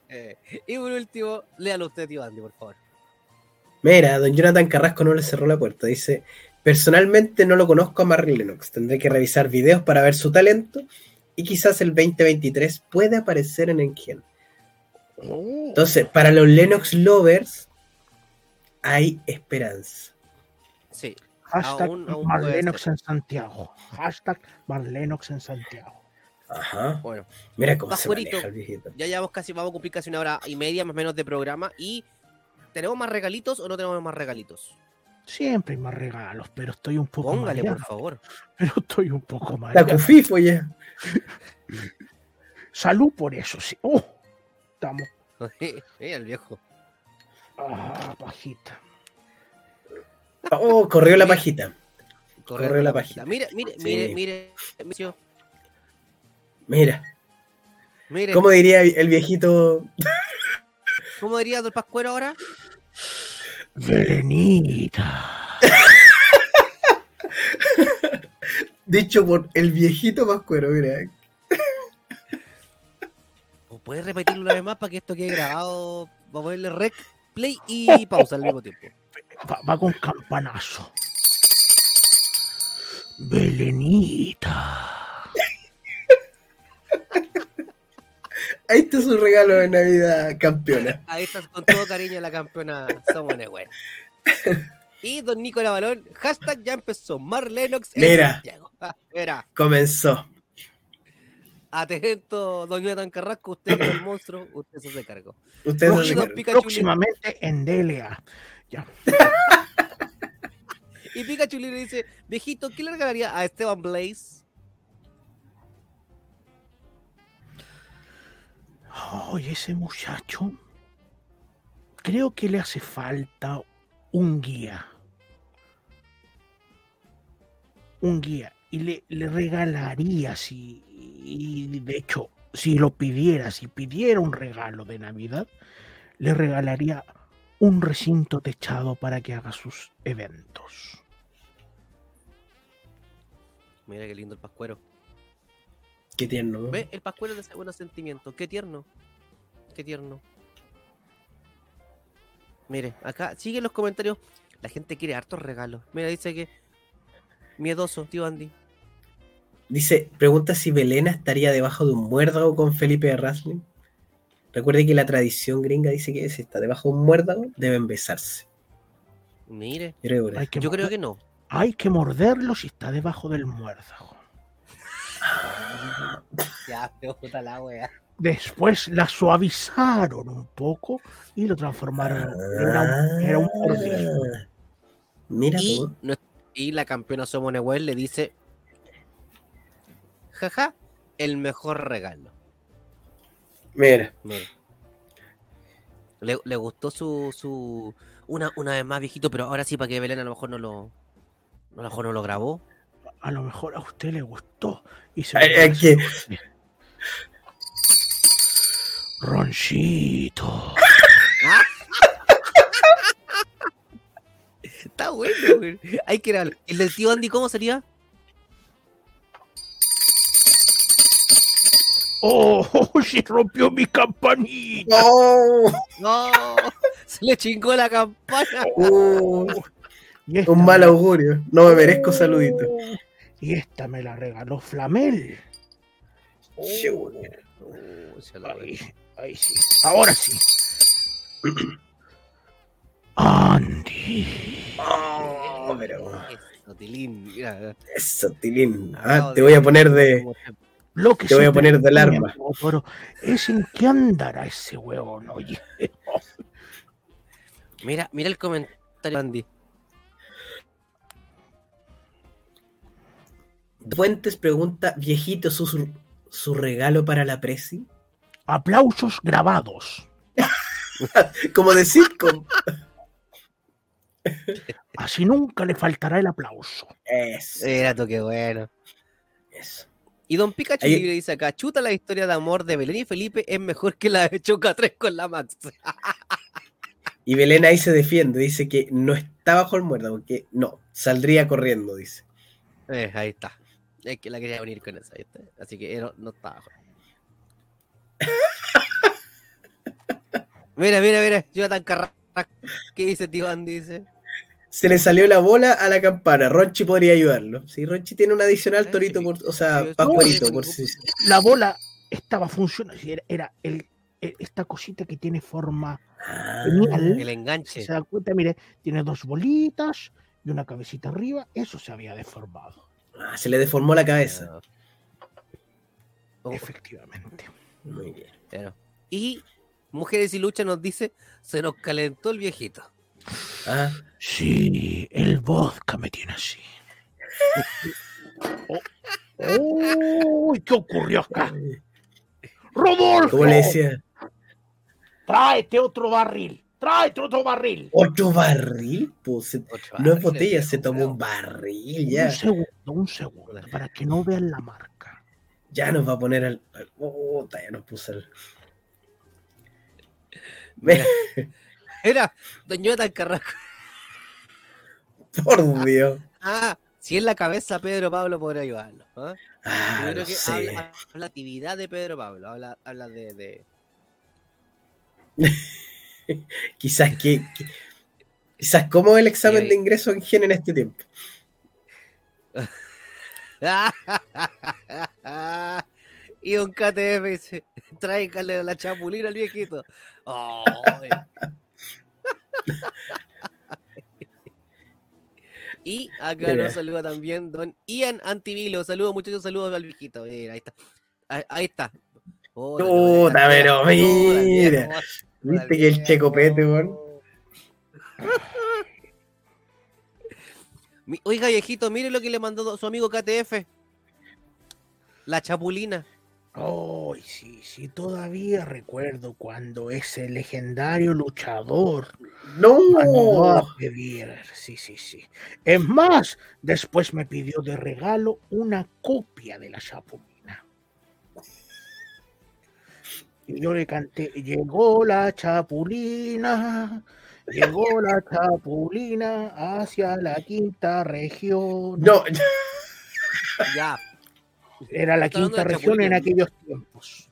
Eh, y por último, léalo usted, tío Andy, por favor. Mira, don Jonathan Carrasco no le cerró la puerta. Dice: Personalmente no lo conozco a Marry Lennox. Tendré que revisar videos para ver su talento. Y quizás el 2023 puede aparecer en Engen. Entonces, para los Lennox Lovers, hay esperanza. Sí, Hashtag Aún- aún puede Marlenox en Santiago. Hashtag Marlenox en Santiago. Ajá. bueno. Mira cómo se maneja el viejito. Ya llevamos casi, vamos a cumplir casi una hora y media más o menos de programa. Y ¿tenemos más regalitos o no tenemos más regalitos? Siempre hay más regalos, pero estoy un poco Póngale, por favor. Pero estoy un poco La mareado. cufifo ya. Salud por eso, sí. Oh, estamos. Eh, el viejo. Ah, pajita. Oh, corrió la pajita. Corre Corre la página. Mire, mire, Sí. mire, mire, mire, Mira, mire. ¿cómo diría el viejito? ¿Cómo diría Don Pascuero ahora? Belenita. Dicho por el viejito Pascuero, mira. ¿O puedes repetirlo una vez más para que esto quede grabado? Vamos a ponerle rec, play y pausa al mismo tiempo. Va, va con campanazo. Belenita. Ahí está su regalo de Navidad, campeona. Ahí estás con todo cariño la campeona Somos Nehuen. Y Don Nicolás Balón, hashtag ya empezó. Marlenox en Mira. Santiago. Ah, Mira, Comenzó. atento, Don Jonathan Carrasco, usted es el monstruo, usted se hace cargo. Ustedes no se cargan. Pikachu Próximamente en DLA. Ya. Y Pikachu le dice, viejito, ¿qué le regalaría a Esteban Blaze? Oye, ese muchacho. Creo que le hace falta un guía. Un guía. Y le, le regalaría, si. Y de hecho, si lo pidiera, si pidiera un regalo de Navidad, le regalaría un recinto techado para que haga sus eventos. Mira qué lindo el pascuero. Qué tierno. ¿no? ¿Ve? El pascuero de buenos sentimientos. Qué tierno. Qué tierno. Mire, acá siguen los comentarios. La gente quiere hartos regalos. Mira, dice que miedoso, tío Andy. Dice, pregunta si Belena estaría debajo de un muérdago con Felipe de Wrestling. Recuerde que la tradición gringa dice que si está debajo de un muérdago, deben besarse. Mire, Yo creo que no. hay que morderlo si está debajo del muérdago. Ya, te gusta la wea. Después la suavizaron un poco y lo transformaron en un cordero. Ah, Mira Y, la campeona Somone Well le dice: Jaja, el mejor regalo. Mira. Mira. Le, le gustó su, su una, una vez más viejito, pero ahora sí para que Belén a lo mejor no lo a lo mejor no lo grabó. A lo mejor a usted le gustó. Y se Ay, lo es que- Ronchito. Está bueno, güey. Hay que grabarlo. ¿El del tío Andy cómo sería? ¡Oh! Se rompió mi campanita. ¡Oh! No, se le chingó la campana. Y esta un mal augurio. No me merezco saludito. Y esta me la regaló Flamel. Oh, se Ahí, ahí sí. Ahora sí. Andy. Oh, pero Eso, Tilín, mira. eso, Tilín. Acabo Ah, te voy a poner de. como siempre. Lo que Te voy a poner de alarma. Pero es en qué andará ese huevón, oye. Mira, mira el comentario, Andy. Fuentes pregunta: ¿Viejito su, su regalo para la presi? Aplausos grabados. Como de sitcom. Así nunca le faltará el aplauso. Eso. Era tú, qué bueno. eso. Y Don Pikachu Ahí- Libre dice acá, chuta la historia de amor de Belén y Felipe es mejor que la de Choca 3 con la Max. Y Belén ahí se defiende, dice que no está bajo el muerto, porque no, saldría corriendo, dice. Eh, ahí está. Es que la quería unir con esa, ¿viste? Así que no, no estaba. mira, mira, mira. Jonathan Carrasco. ¿Qué dice Andy? Dice. Se le salió la bola a la campana. Ronchi podría ayudarlo. Si Ronchi tiene un adicional Eh, torito, sí, por, o sea, sí, pascualito, sí, por sí. La bola estaba funcionando. Era, era el, el- esta cosita que tiene forma Ah, genial. El Si enganche. se da cuenta, mire, tiene dos bolitas y una cabecita arriba. Eso se había deformado. Ah, se le deformó la cabeza. Oh, Efectivamente. Muy bien. claro. Y Mujeres y Lucha nos dice, se nos calentó el viejito. Ah, Sí, el vodka me tiene así. Oh, uy, ¿Qué ocurrió acá? ¡Rodolfo! le decía, Tráete otro barril. Tráete otro barril. ¿otro barril? Pues, Ocho no es botella, se tomó un barril ya. Un segundo, un segundo, para que no vean la marca. Ya nos va a poner al. al- puta, ya nos puso al. Me- Mira, Era, Don Jonathan Carrasco. Por Dios. Ah, si es la cabeza, Pedro Pablo podrá ayudarlo. ¿ah? Ah, Yo creo no que sé. habla, actividad de Pedro Pablo, habla, habla de, de- Quizás que, que- quizás cómo el examen de ingreso en gen en este tiempo. y Don KTF dice, tráigale la chapulina al viejito. Y acá nos saluda también Don Ian Antivilo. Saludos muchachos, saludos al viejito. Mira, ahí está. Ahí, ahí está. Puta, no, pero mira. Viste que el checopete, weón. Oiga, viejito, mire lo que le mandó su amigo KTF. La chapulina. Ay, sí, sí, todavía recuerdo cuando ese legendario luchador mandó No. a pedir. Sí, sí, sí. Es más, después me pidió de regalo una copia de la chapulina. Y yo le canté, llegó la chapulina, llegó la chapulina hacia la quinta región. No, Ya, Era la quinta región en aquellos tiempos.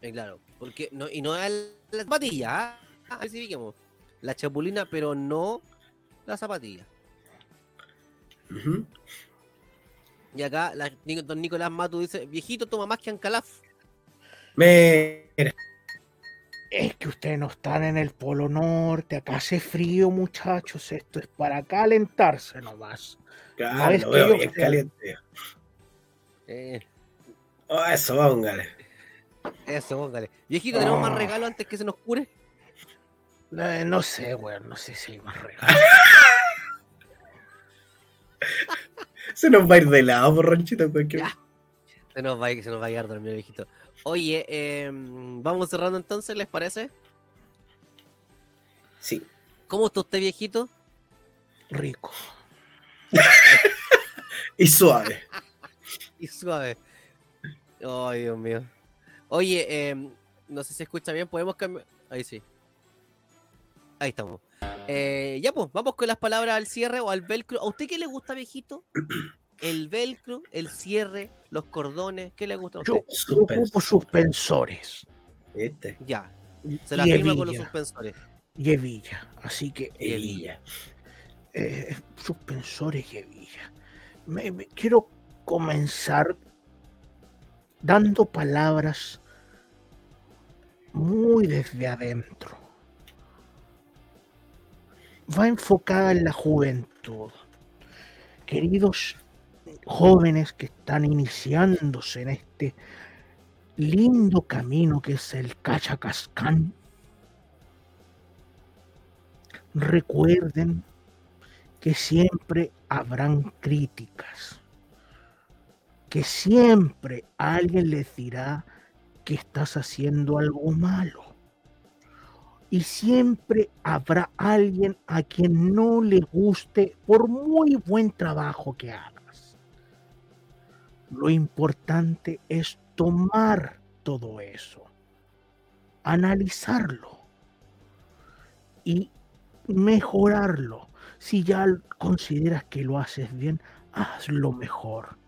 eh, claro. Porque no, y no es la zapatilla. Ah, especifiquemos. La chapulina, pero no la zapatilla. Y acá la, don Nicolás Matu dice, viejito toma más que Ancalaf. Mira, Es que ustedes no están en el Polo Norte, acá hace frío, muchachos. Esto es para calentarse nomás. claro, que veo bien caliente. Eh, Oh, eso, póngale. Eso, póngale. Viejito, ¿tenemos más regalo antes que se nos cure? No sé, weón, no sé si hay más regalos. Se nos va a ir de lado, en cualquier-. Se nos va a, se nos va a quedar dormido, viejito. Oye, em, vamos cerrando entonces, ¿les parece? Sí. ¿Cómo está usted, viejito? Rico. Y suave. Y suave. Ay, Dios mío. Oye, em, no sé si se escucha bien, podemos cambiar. Ahí sí. Ahí estamos. Eh, ya pues, vamos con las palabras al cierre o al velcro. ¿A usted qué le gusta, viejito? El velcro, el cierre, los cordones, ¿qué le gusta a usted? Yo, yo Suspenso. ocupo suspensores ¿Viste? Ya, se la firma con los hebilla. suspensores. y hebilla. Así que Y Evilla. eh, suspensores y hebilla. Me- me- quiero comenzar dando palabras muy desde adentro. Va enfocada en la juventud. Queridos jóvenes que están iniciándose en este lindo camino que es el Cachacascán, recuerden que siempre habrán críticas, que siempre alguien les dirá que estás haciendo algo malo. Y siempre habrá alguien a quien no le guste por muy buen trabajo que hagas. Lo importante es tomar todo eso, analizarlo y mejorarlo. Si ya consideras que lo haces bien, hazlo mejor.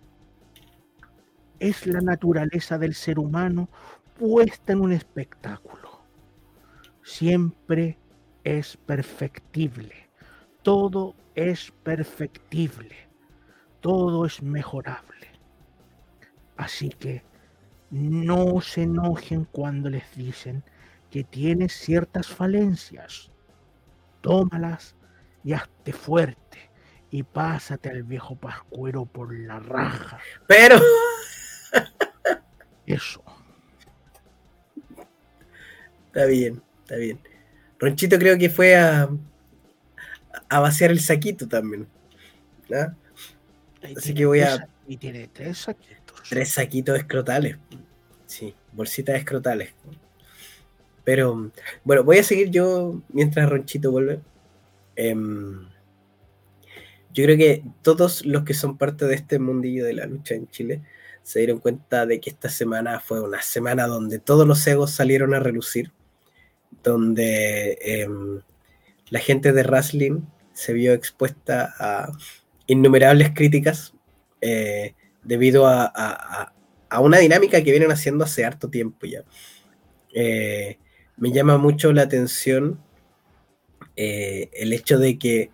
Es la naturaleza del ser humano puesta en un espectáculo. Siempre es perfectible. Todo es perfectible. Todo es mejorable. Así que no se enojen cuando les dicen que tienes ciertas falencias. Tómalas y hazte fuerte y pásate al viejo pascuero por la raja. Pero. Eso. Está bien, está bien. Ronchito creo que fue a, a vaciar el saquito también. ¿ah? Ahí Así que voy a- Y tiene tres saquitos. Tres saquitos escrotales. Sí, bolsitas escrotales. Pero bueno, voy a seguir yo mientras Ronchito vuelve. Em, yo creo que todos los que son parte de este mundillo de la lucha en Chile se dieron cuenta de que esta semana fue una semana donde todos los egos salieron a relucir, donde em, la gente de wrestling se vio expuesta a innumerables críticas eh, debido a, a- a- una dinámica que vienen haciendo hace harto tiempo ya. Eh, me llama mucho la atención eh, el hecho de que,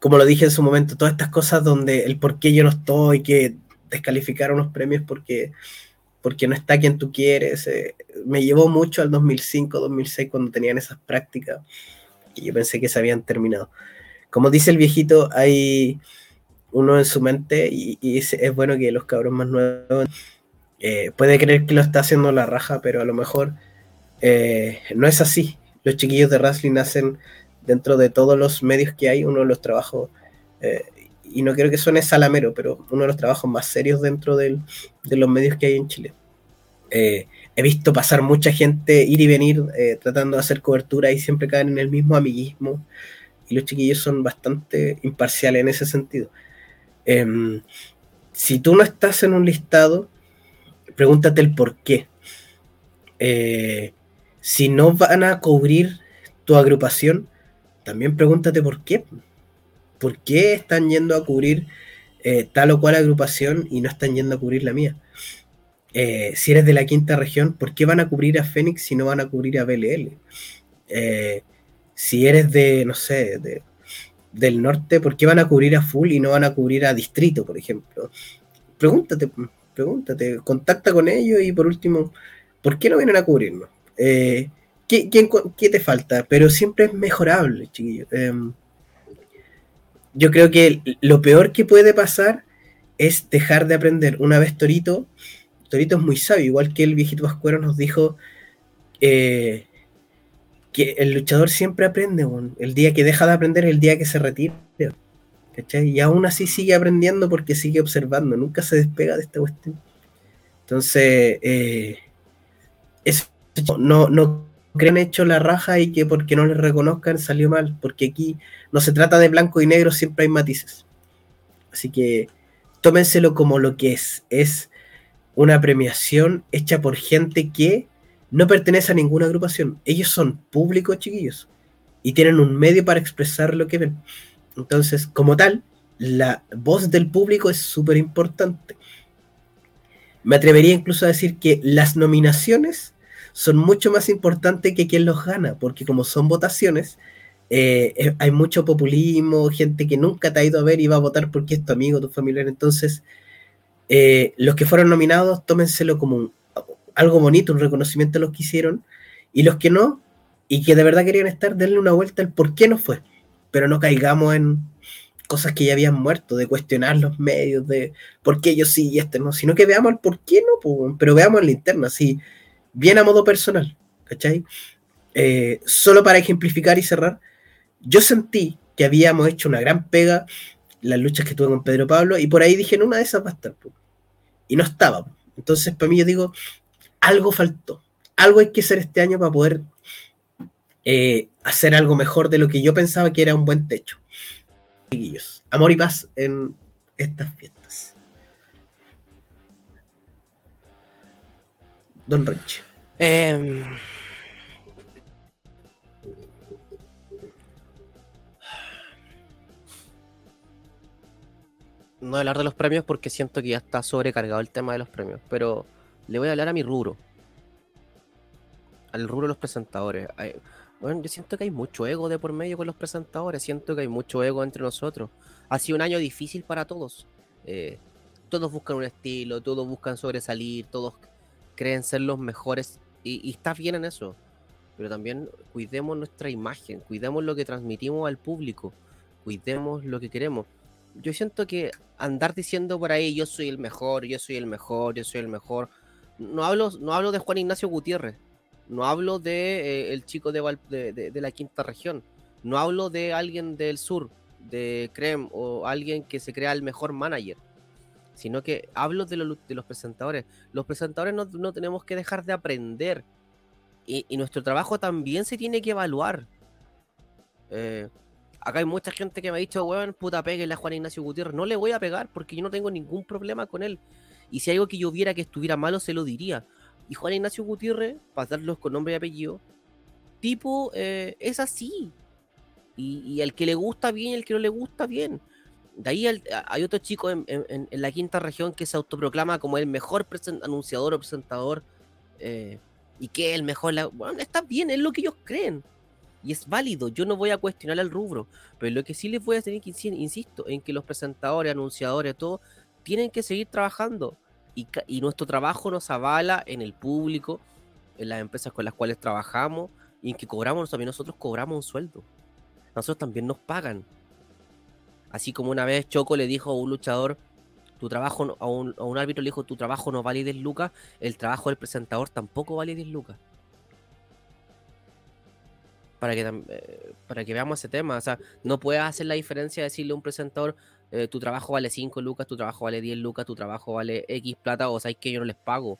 como lo dije en su momento, todas estas cosas donde el por qué yo no estoy, que descalificar unos premios porque, porque no está quien tú quieres, eh, me llevó mucho al 2005, 2006 cuando tenían esas prácticas y yo pensé que se habían terminado. Como dice el viejito, hay uno en su mente y, y es, bueno que los cabros más nuevos eh, puede creer que lo está haciendo la raja, pero a lo mejor eh, no es así. Los chiquillos de wrestling hacen dentro de todos los medios que hay uno de los trabajos, eh, y no quiero que suene salamero, pero uno de los trabajos más serios dentro de los medios que hay en Chile. He visto pasar mucha gente ir y venir tratando de hacer cobertura y siempre caen en el mismo amiguismo y los chiquillos son bastante imparciales en ese sentido. Em, si tú no estás en un listado, pregúntate el por qué. Eh, si no van a cubrir tu agrupación, también pregúntate por qué. ¿Por qué están yendo a cubrir eh, tal o cual agrupación y no están yendo a cubrir la mía? Eh, si eres de la quinta región, ¿por qué van a cubrir a Fénix si no van a cubrir a BLL? Si eres de, no sé, de, del norte, ¿por qué van a cubrir a Full y no van a cubrir a Distrito, por ejemplo? Pregúntate, pregúntate, contacta con ellos y por último, ¿por qué no vienen a cubrirnos? Eh, ¿qué, qué te falta? Pero siempre es mejorable, chiquillo. Em, yo creo que lo peor que puede pasar es dejar de aprender. Una vez Torito Torito es muy sabio, igual que el viejito Pascuero nos dijo eh, que el luchador siempre aprende, el día que deja de aprender es el día que se retira. Y aún así sigue aprendiendo porque sigue observando, nunca se despega de esta cuestión. Entonces, eh, no, no creen hecho la raja y que porque no les reconozcan salió mal, porque aquí no se trata de blanco y negro, siempre hay matices. Así que tómenselo como lo que es, es una premiación hecha por gente que no pertenece a ninguna agrupación. Ellos son públicos chiquillos y tienen un medio para expresar lo que ven. Entonces, como tal, la voz del público es súper importante. Me atrevería incluso a decir que las nominaciones son mucho más importantes que quien los gana, porque como son votaciones, eh, eh, hay mucho populismo, gente que nunca te ha ido a ver y va a votar porque es tu amigo, tu familiar. Entonces, eh, los que fueron nominados, tómenselo como algo bonito, un reconocimiento a los que hicieron, y los que no, y que de verdad querían estar, denle una vuelta al por qué no fue pero no caigamos en cosas que ya habían muerto, de cuestionar los medios, de por qué yo sí y este no, sino que veamos el por qué no, pero veamos en la interna, así, bien a modo personal, ¿cachai? Eh, solo para ejemplificar y cerrar, yo sentí que habíamos hecho una gran pega las luchas que tuve con Pedro Pablo y por ahí dije, en una de esas va a estar, y no estaba. Entonces, para mí yo digo, algo faltó, algo hay que hacer este año para poder eh, hacer algo mejor de lo que yo pensaba que era un buen techo. amor y paz en estas fiestas. Don Rich. Em, no hablar de los premios porque siento que ya está sobrecargado el tema de los premios, pero le voy a hablar a mi rubro. Al rubro de los presentadores. Bueno, yo siento que hay mucho ego de por medio con los presentadores, siento que hay mucho ego entre nosotros. Ha sido un año difícil para todos. Eh, todos buscan un estilo, todos buscan sobresalir, todos creen ser los mejores y, y está bien en eso. Pero también cuidemos nuestra imagen, cuidemos lo que transmitimos al público, cuidemos lo que queremos. Yo siento que andar diciendo por ahí yo soy el mejor, yo soy el mejor, yo soy el mejor. No hablo, no hablo de Juan Ignacio Gutiérrez, no hablo de eh, el chico de, de, la quinta región. No hablo de alguien del sur, de Crem, o alguien que se crea el mejor manager. Sino que hablo de, los presentadores. Los presentadores no, tenemos que dejar de aprender. Y, nuestro trabajo también se tiene que evaluar. Eh, acá hay mucha gente que me ha dicho, weón, puta, peguenle a Juan Ignacio Gutiérrez. No le voy a pegar porque yo no tengo ningún problema con él. Y si algo que yo viera que estuviera malo, se lo diría. Y Juan Ignacio Gutiérrez, para darlos con nombre y apellido, tipo, eh, es así. Y, al que le gusta bien y al que no le gusta bien. De ahí hay otro chico en, la quinta región que se autoproclama como el mejor anunciador o presentador. Eh, y que es el mejor. Bueno, está bien, es lo que ellos creen. Y es válido, yo no voy a cuestionar el rubro. Pero lo que sí les voy a tener que insisto, en que los presentadores, anunciadores, todo, tienen que seguir trabajando y, nuestro trabajo nos avala en el público, en las empresas con las cuales trabajamos y en que cobramos también nosotros cobramos un sueldo. Nosotros también nos pagan. Así como una vez Choco le dijo a un luchador, tu trabajo, a un, árbitro le dijo, tu trabajo no vale 10 lucas, el trabajo del presentador tampoco vale 10 lucas. Para que, eh, para que veamos ese tema. O sea, no puedes hacer la diferencia de decirle a un presentador, eh, tu trabajo vale 5 lucas, tu trabajo vale 10 lucas, tu trabajo vale X plata, o sabes que yo no les pago.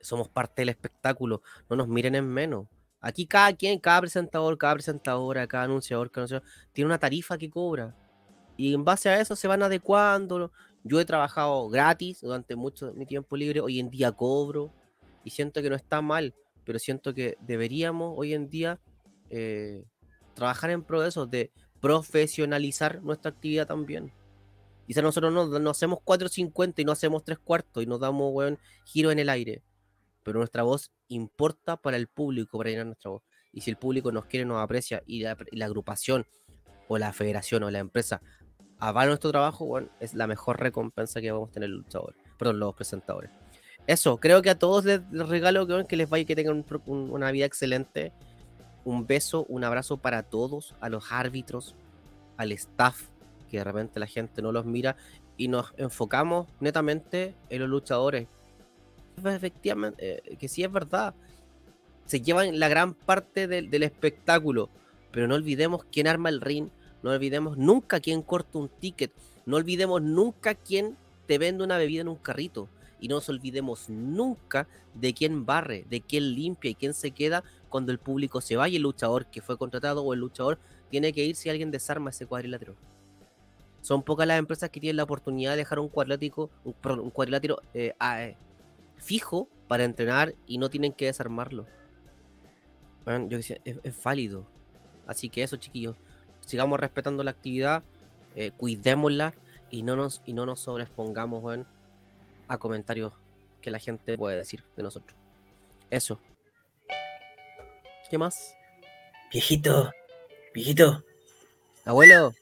Somos parte del espectáculo, no nos miren en menos. Aquí cada quien, cada presentador, cada presentadora, cada anunciador, cada anunciador, tiene una tarifa que cobra. Y en base a eso se van adecuando. Yo he trabajado gratis durante mucho de mi tiempo libre, hoy en día cobro y siento que no está mal, pero siento que deberíamos hoy en día eh, trabajar en progresos de profesionalizar nuestra actividad también. Quizás nosotros no, hacemos 4.50 y no hacemos 3 cuartos y nos damos, weón, giro en el aire. Pero nuestra voz importa para el público, para llenar nuestra voz. Y si el público nos quiere, nos aprecia y la, agrupación o la federación o la empresa avala nuestro trabajo, bueno, es la mejor recompensa que vamos a tener los luchadores, perdón, los presentadores. Eso, creo que a todos les, regalo que, que les vaya y que tengan una vida excelente un beso, un abrazo para todos, a los árbitros, al staff, que de repente la gente no los mira, y nos enfocamos netamente en los luchadores. Efectivamente, eh, que sí es verdad. Se llevan la gran parte del, del espectáculo, pero no olvidemos quién arma el ring, no olvidemos nunca quién corta un ticket, no olvidemos nunca quién te vende una bebida en un carrito. Y no nos olvidemos nunca de quién barre, de quién limpia y quién se queda cuando el público se va y el luchador que fue contratado o el luchador tiene que ir si alguien desarma ese cuadrilátero. Son pocas las empresas que tienen la oportunidad de dejar un cuadrilátero, un, cuadrilátero eh, eh, fijo para entrenar y no tienen que desarmarlo. Bueno, yo decía, es, válido. Así que eso, chiquillos, sigamos respetando la actividad, eh, cuidémosla y no nos y no nos sobrepongamos weón, a comentarios que la gente puede decir de nosotros. Eso. ¿Qué más? Viejito, viejito. Abuelo,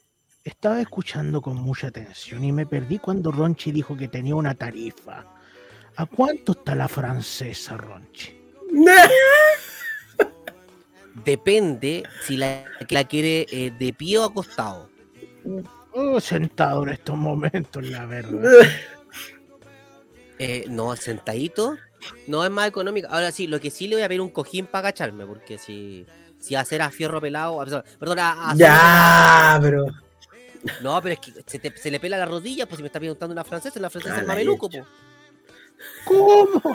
Estaba escuchando con mucha atención y me perdí cuando Ronchi dijo que tenía una tarifa. ¿A cuánto está la francesa, Ronchi? depende si la, la quiere eh, de pie o acostado. Oh, sentado en estos momentos, la verdad. Eh, no, sentadito. No es más económico. Ahora sí, lo que sí le voy a pedir un cojín para agacharme, porque si, si hacer a fierro pelado. a- Perdón, a, a- Ya, pero. No, pero es que se, te- se le pela la rodilla, pues si me está preguntando una francesa, la francesa es mameluco, pues. ¿Cómo?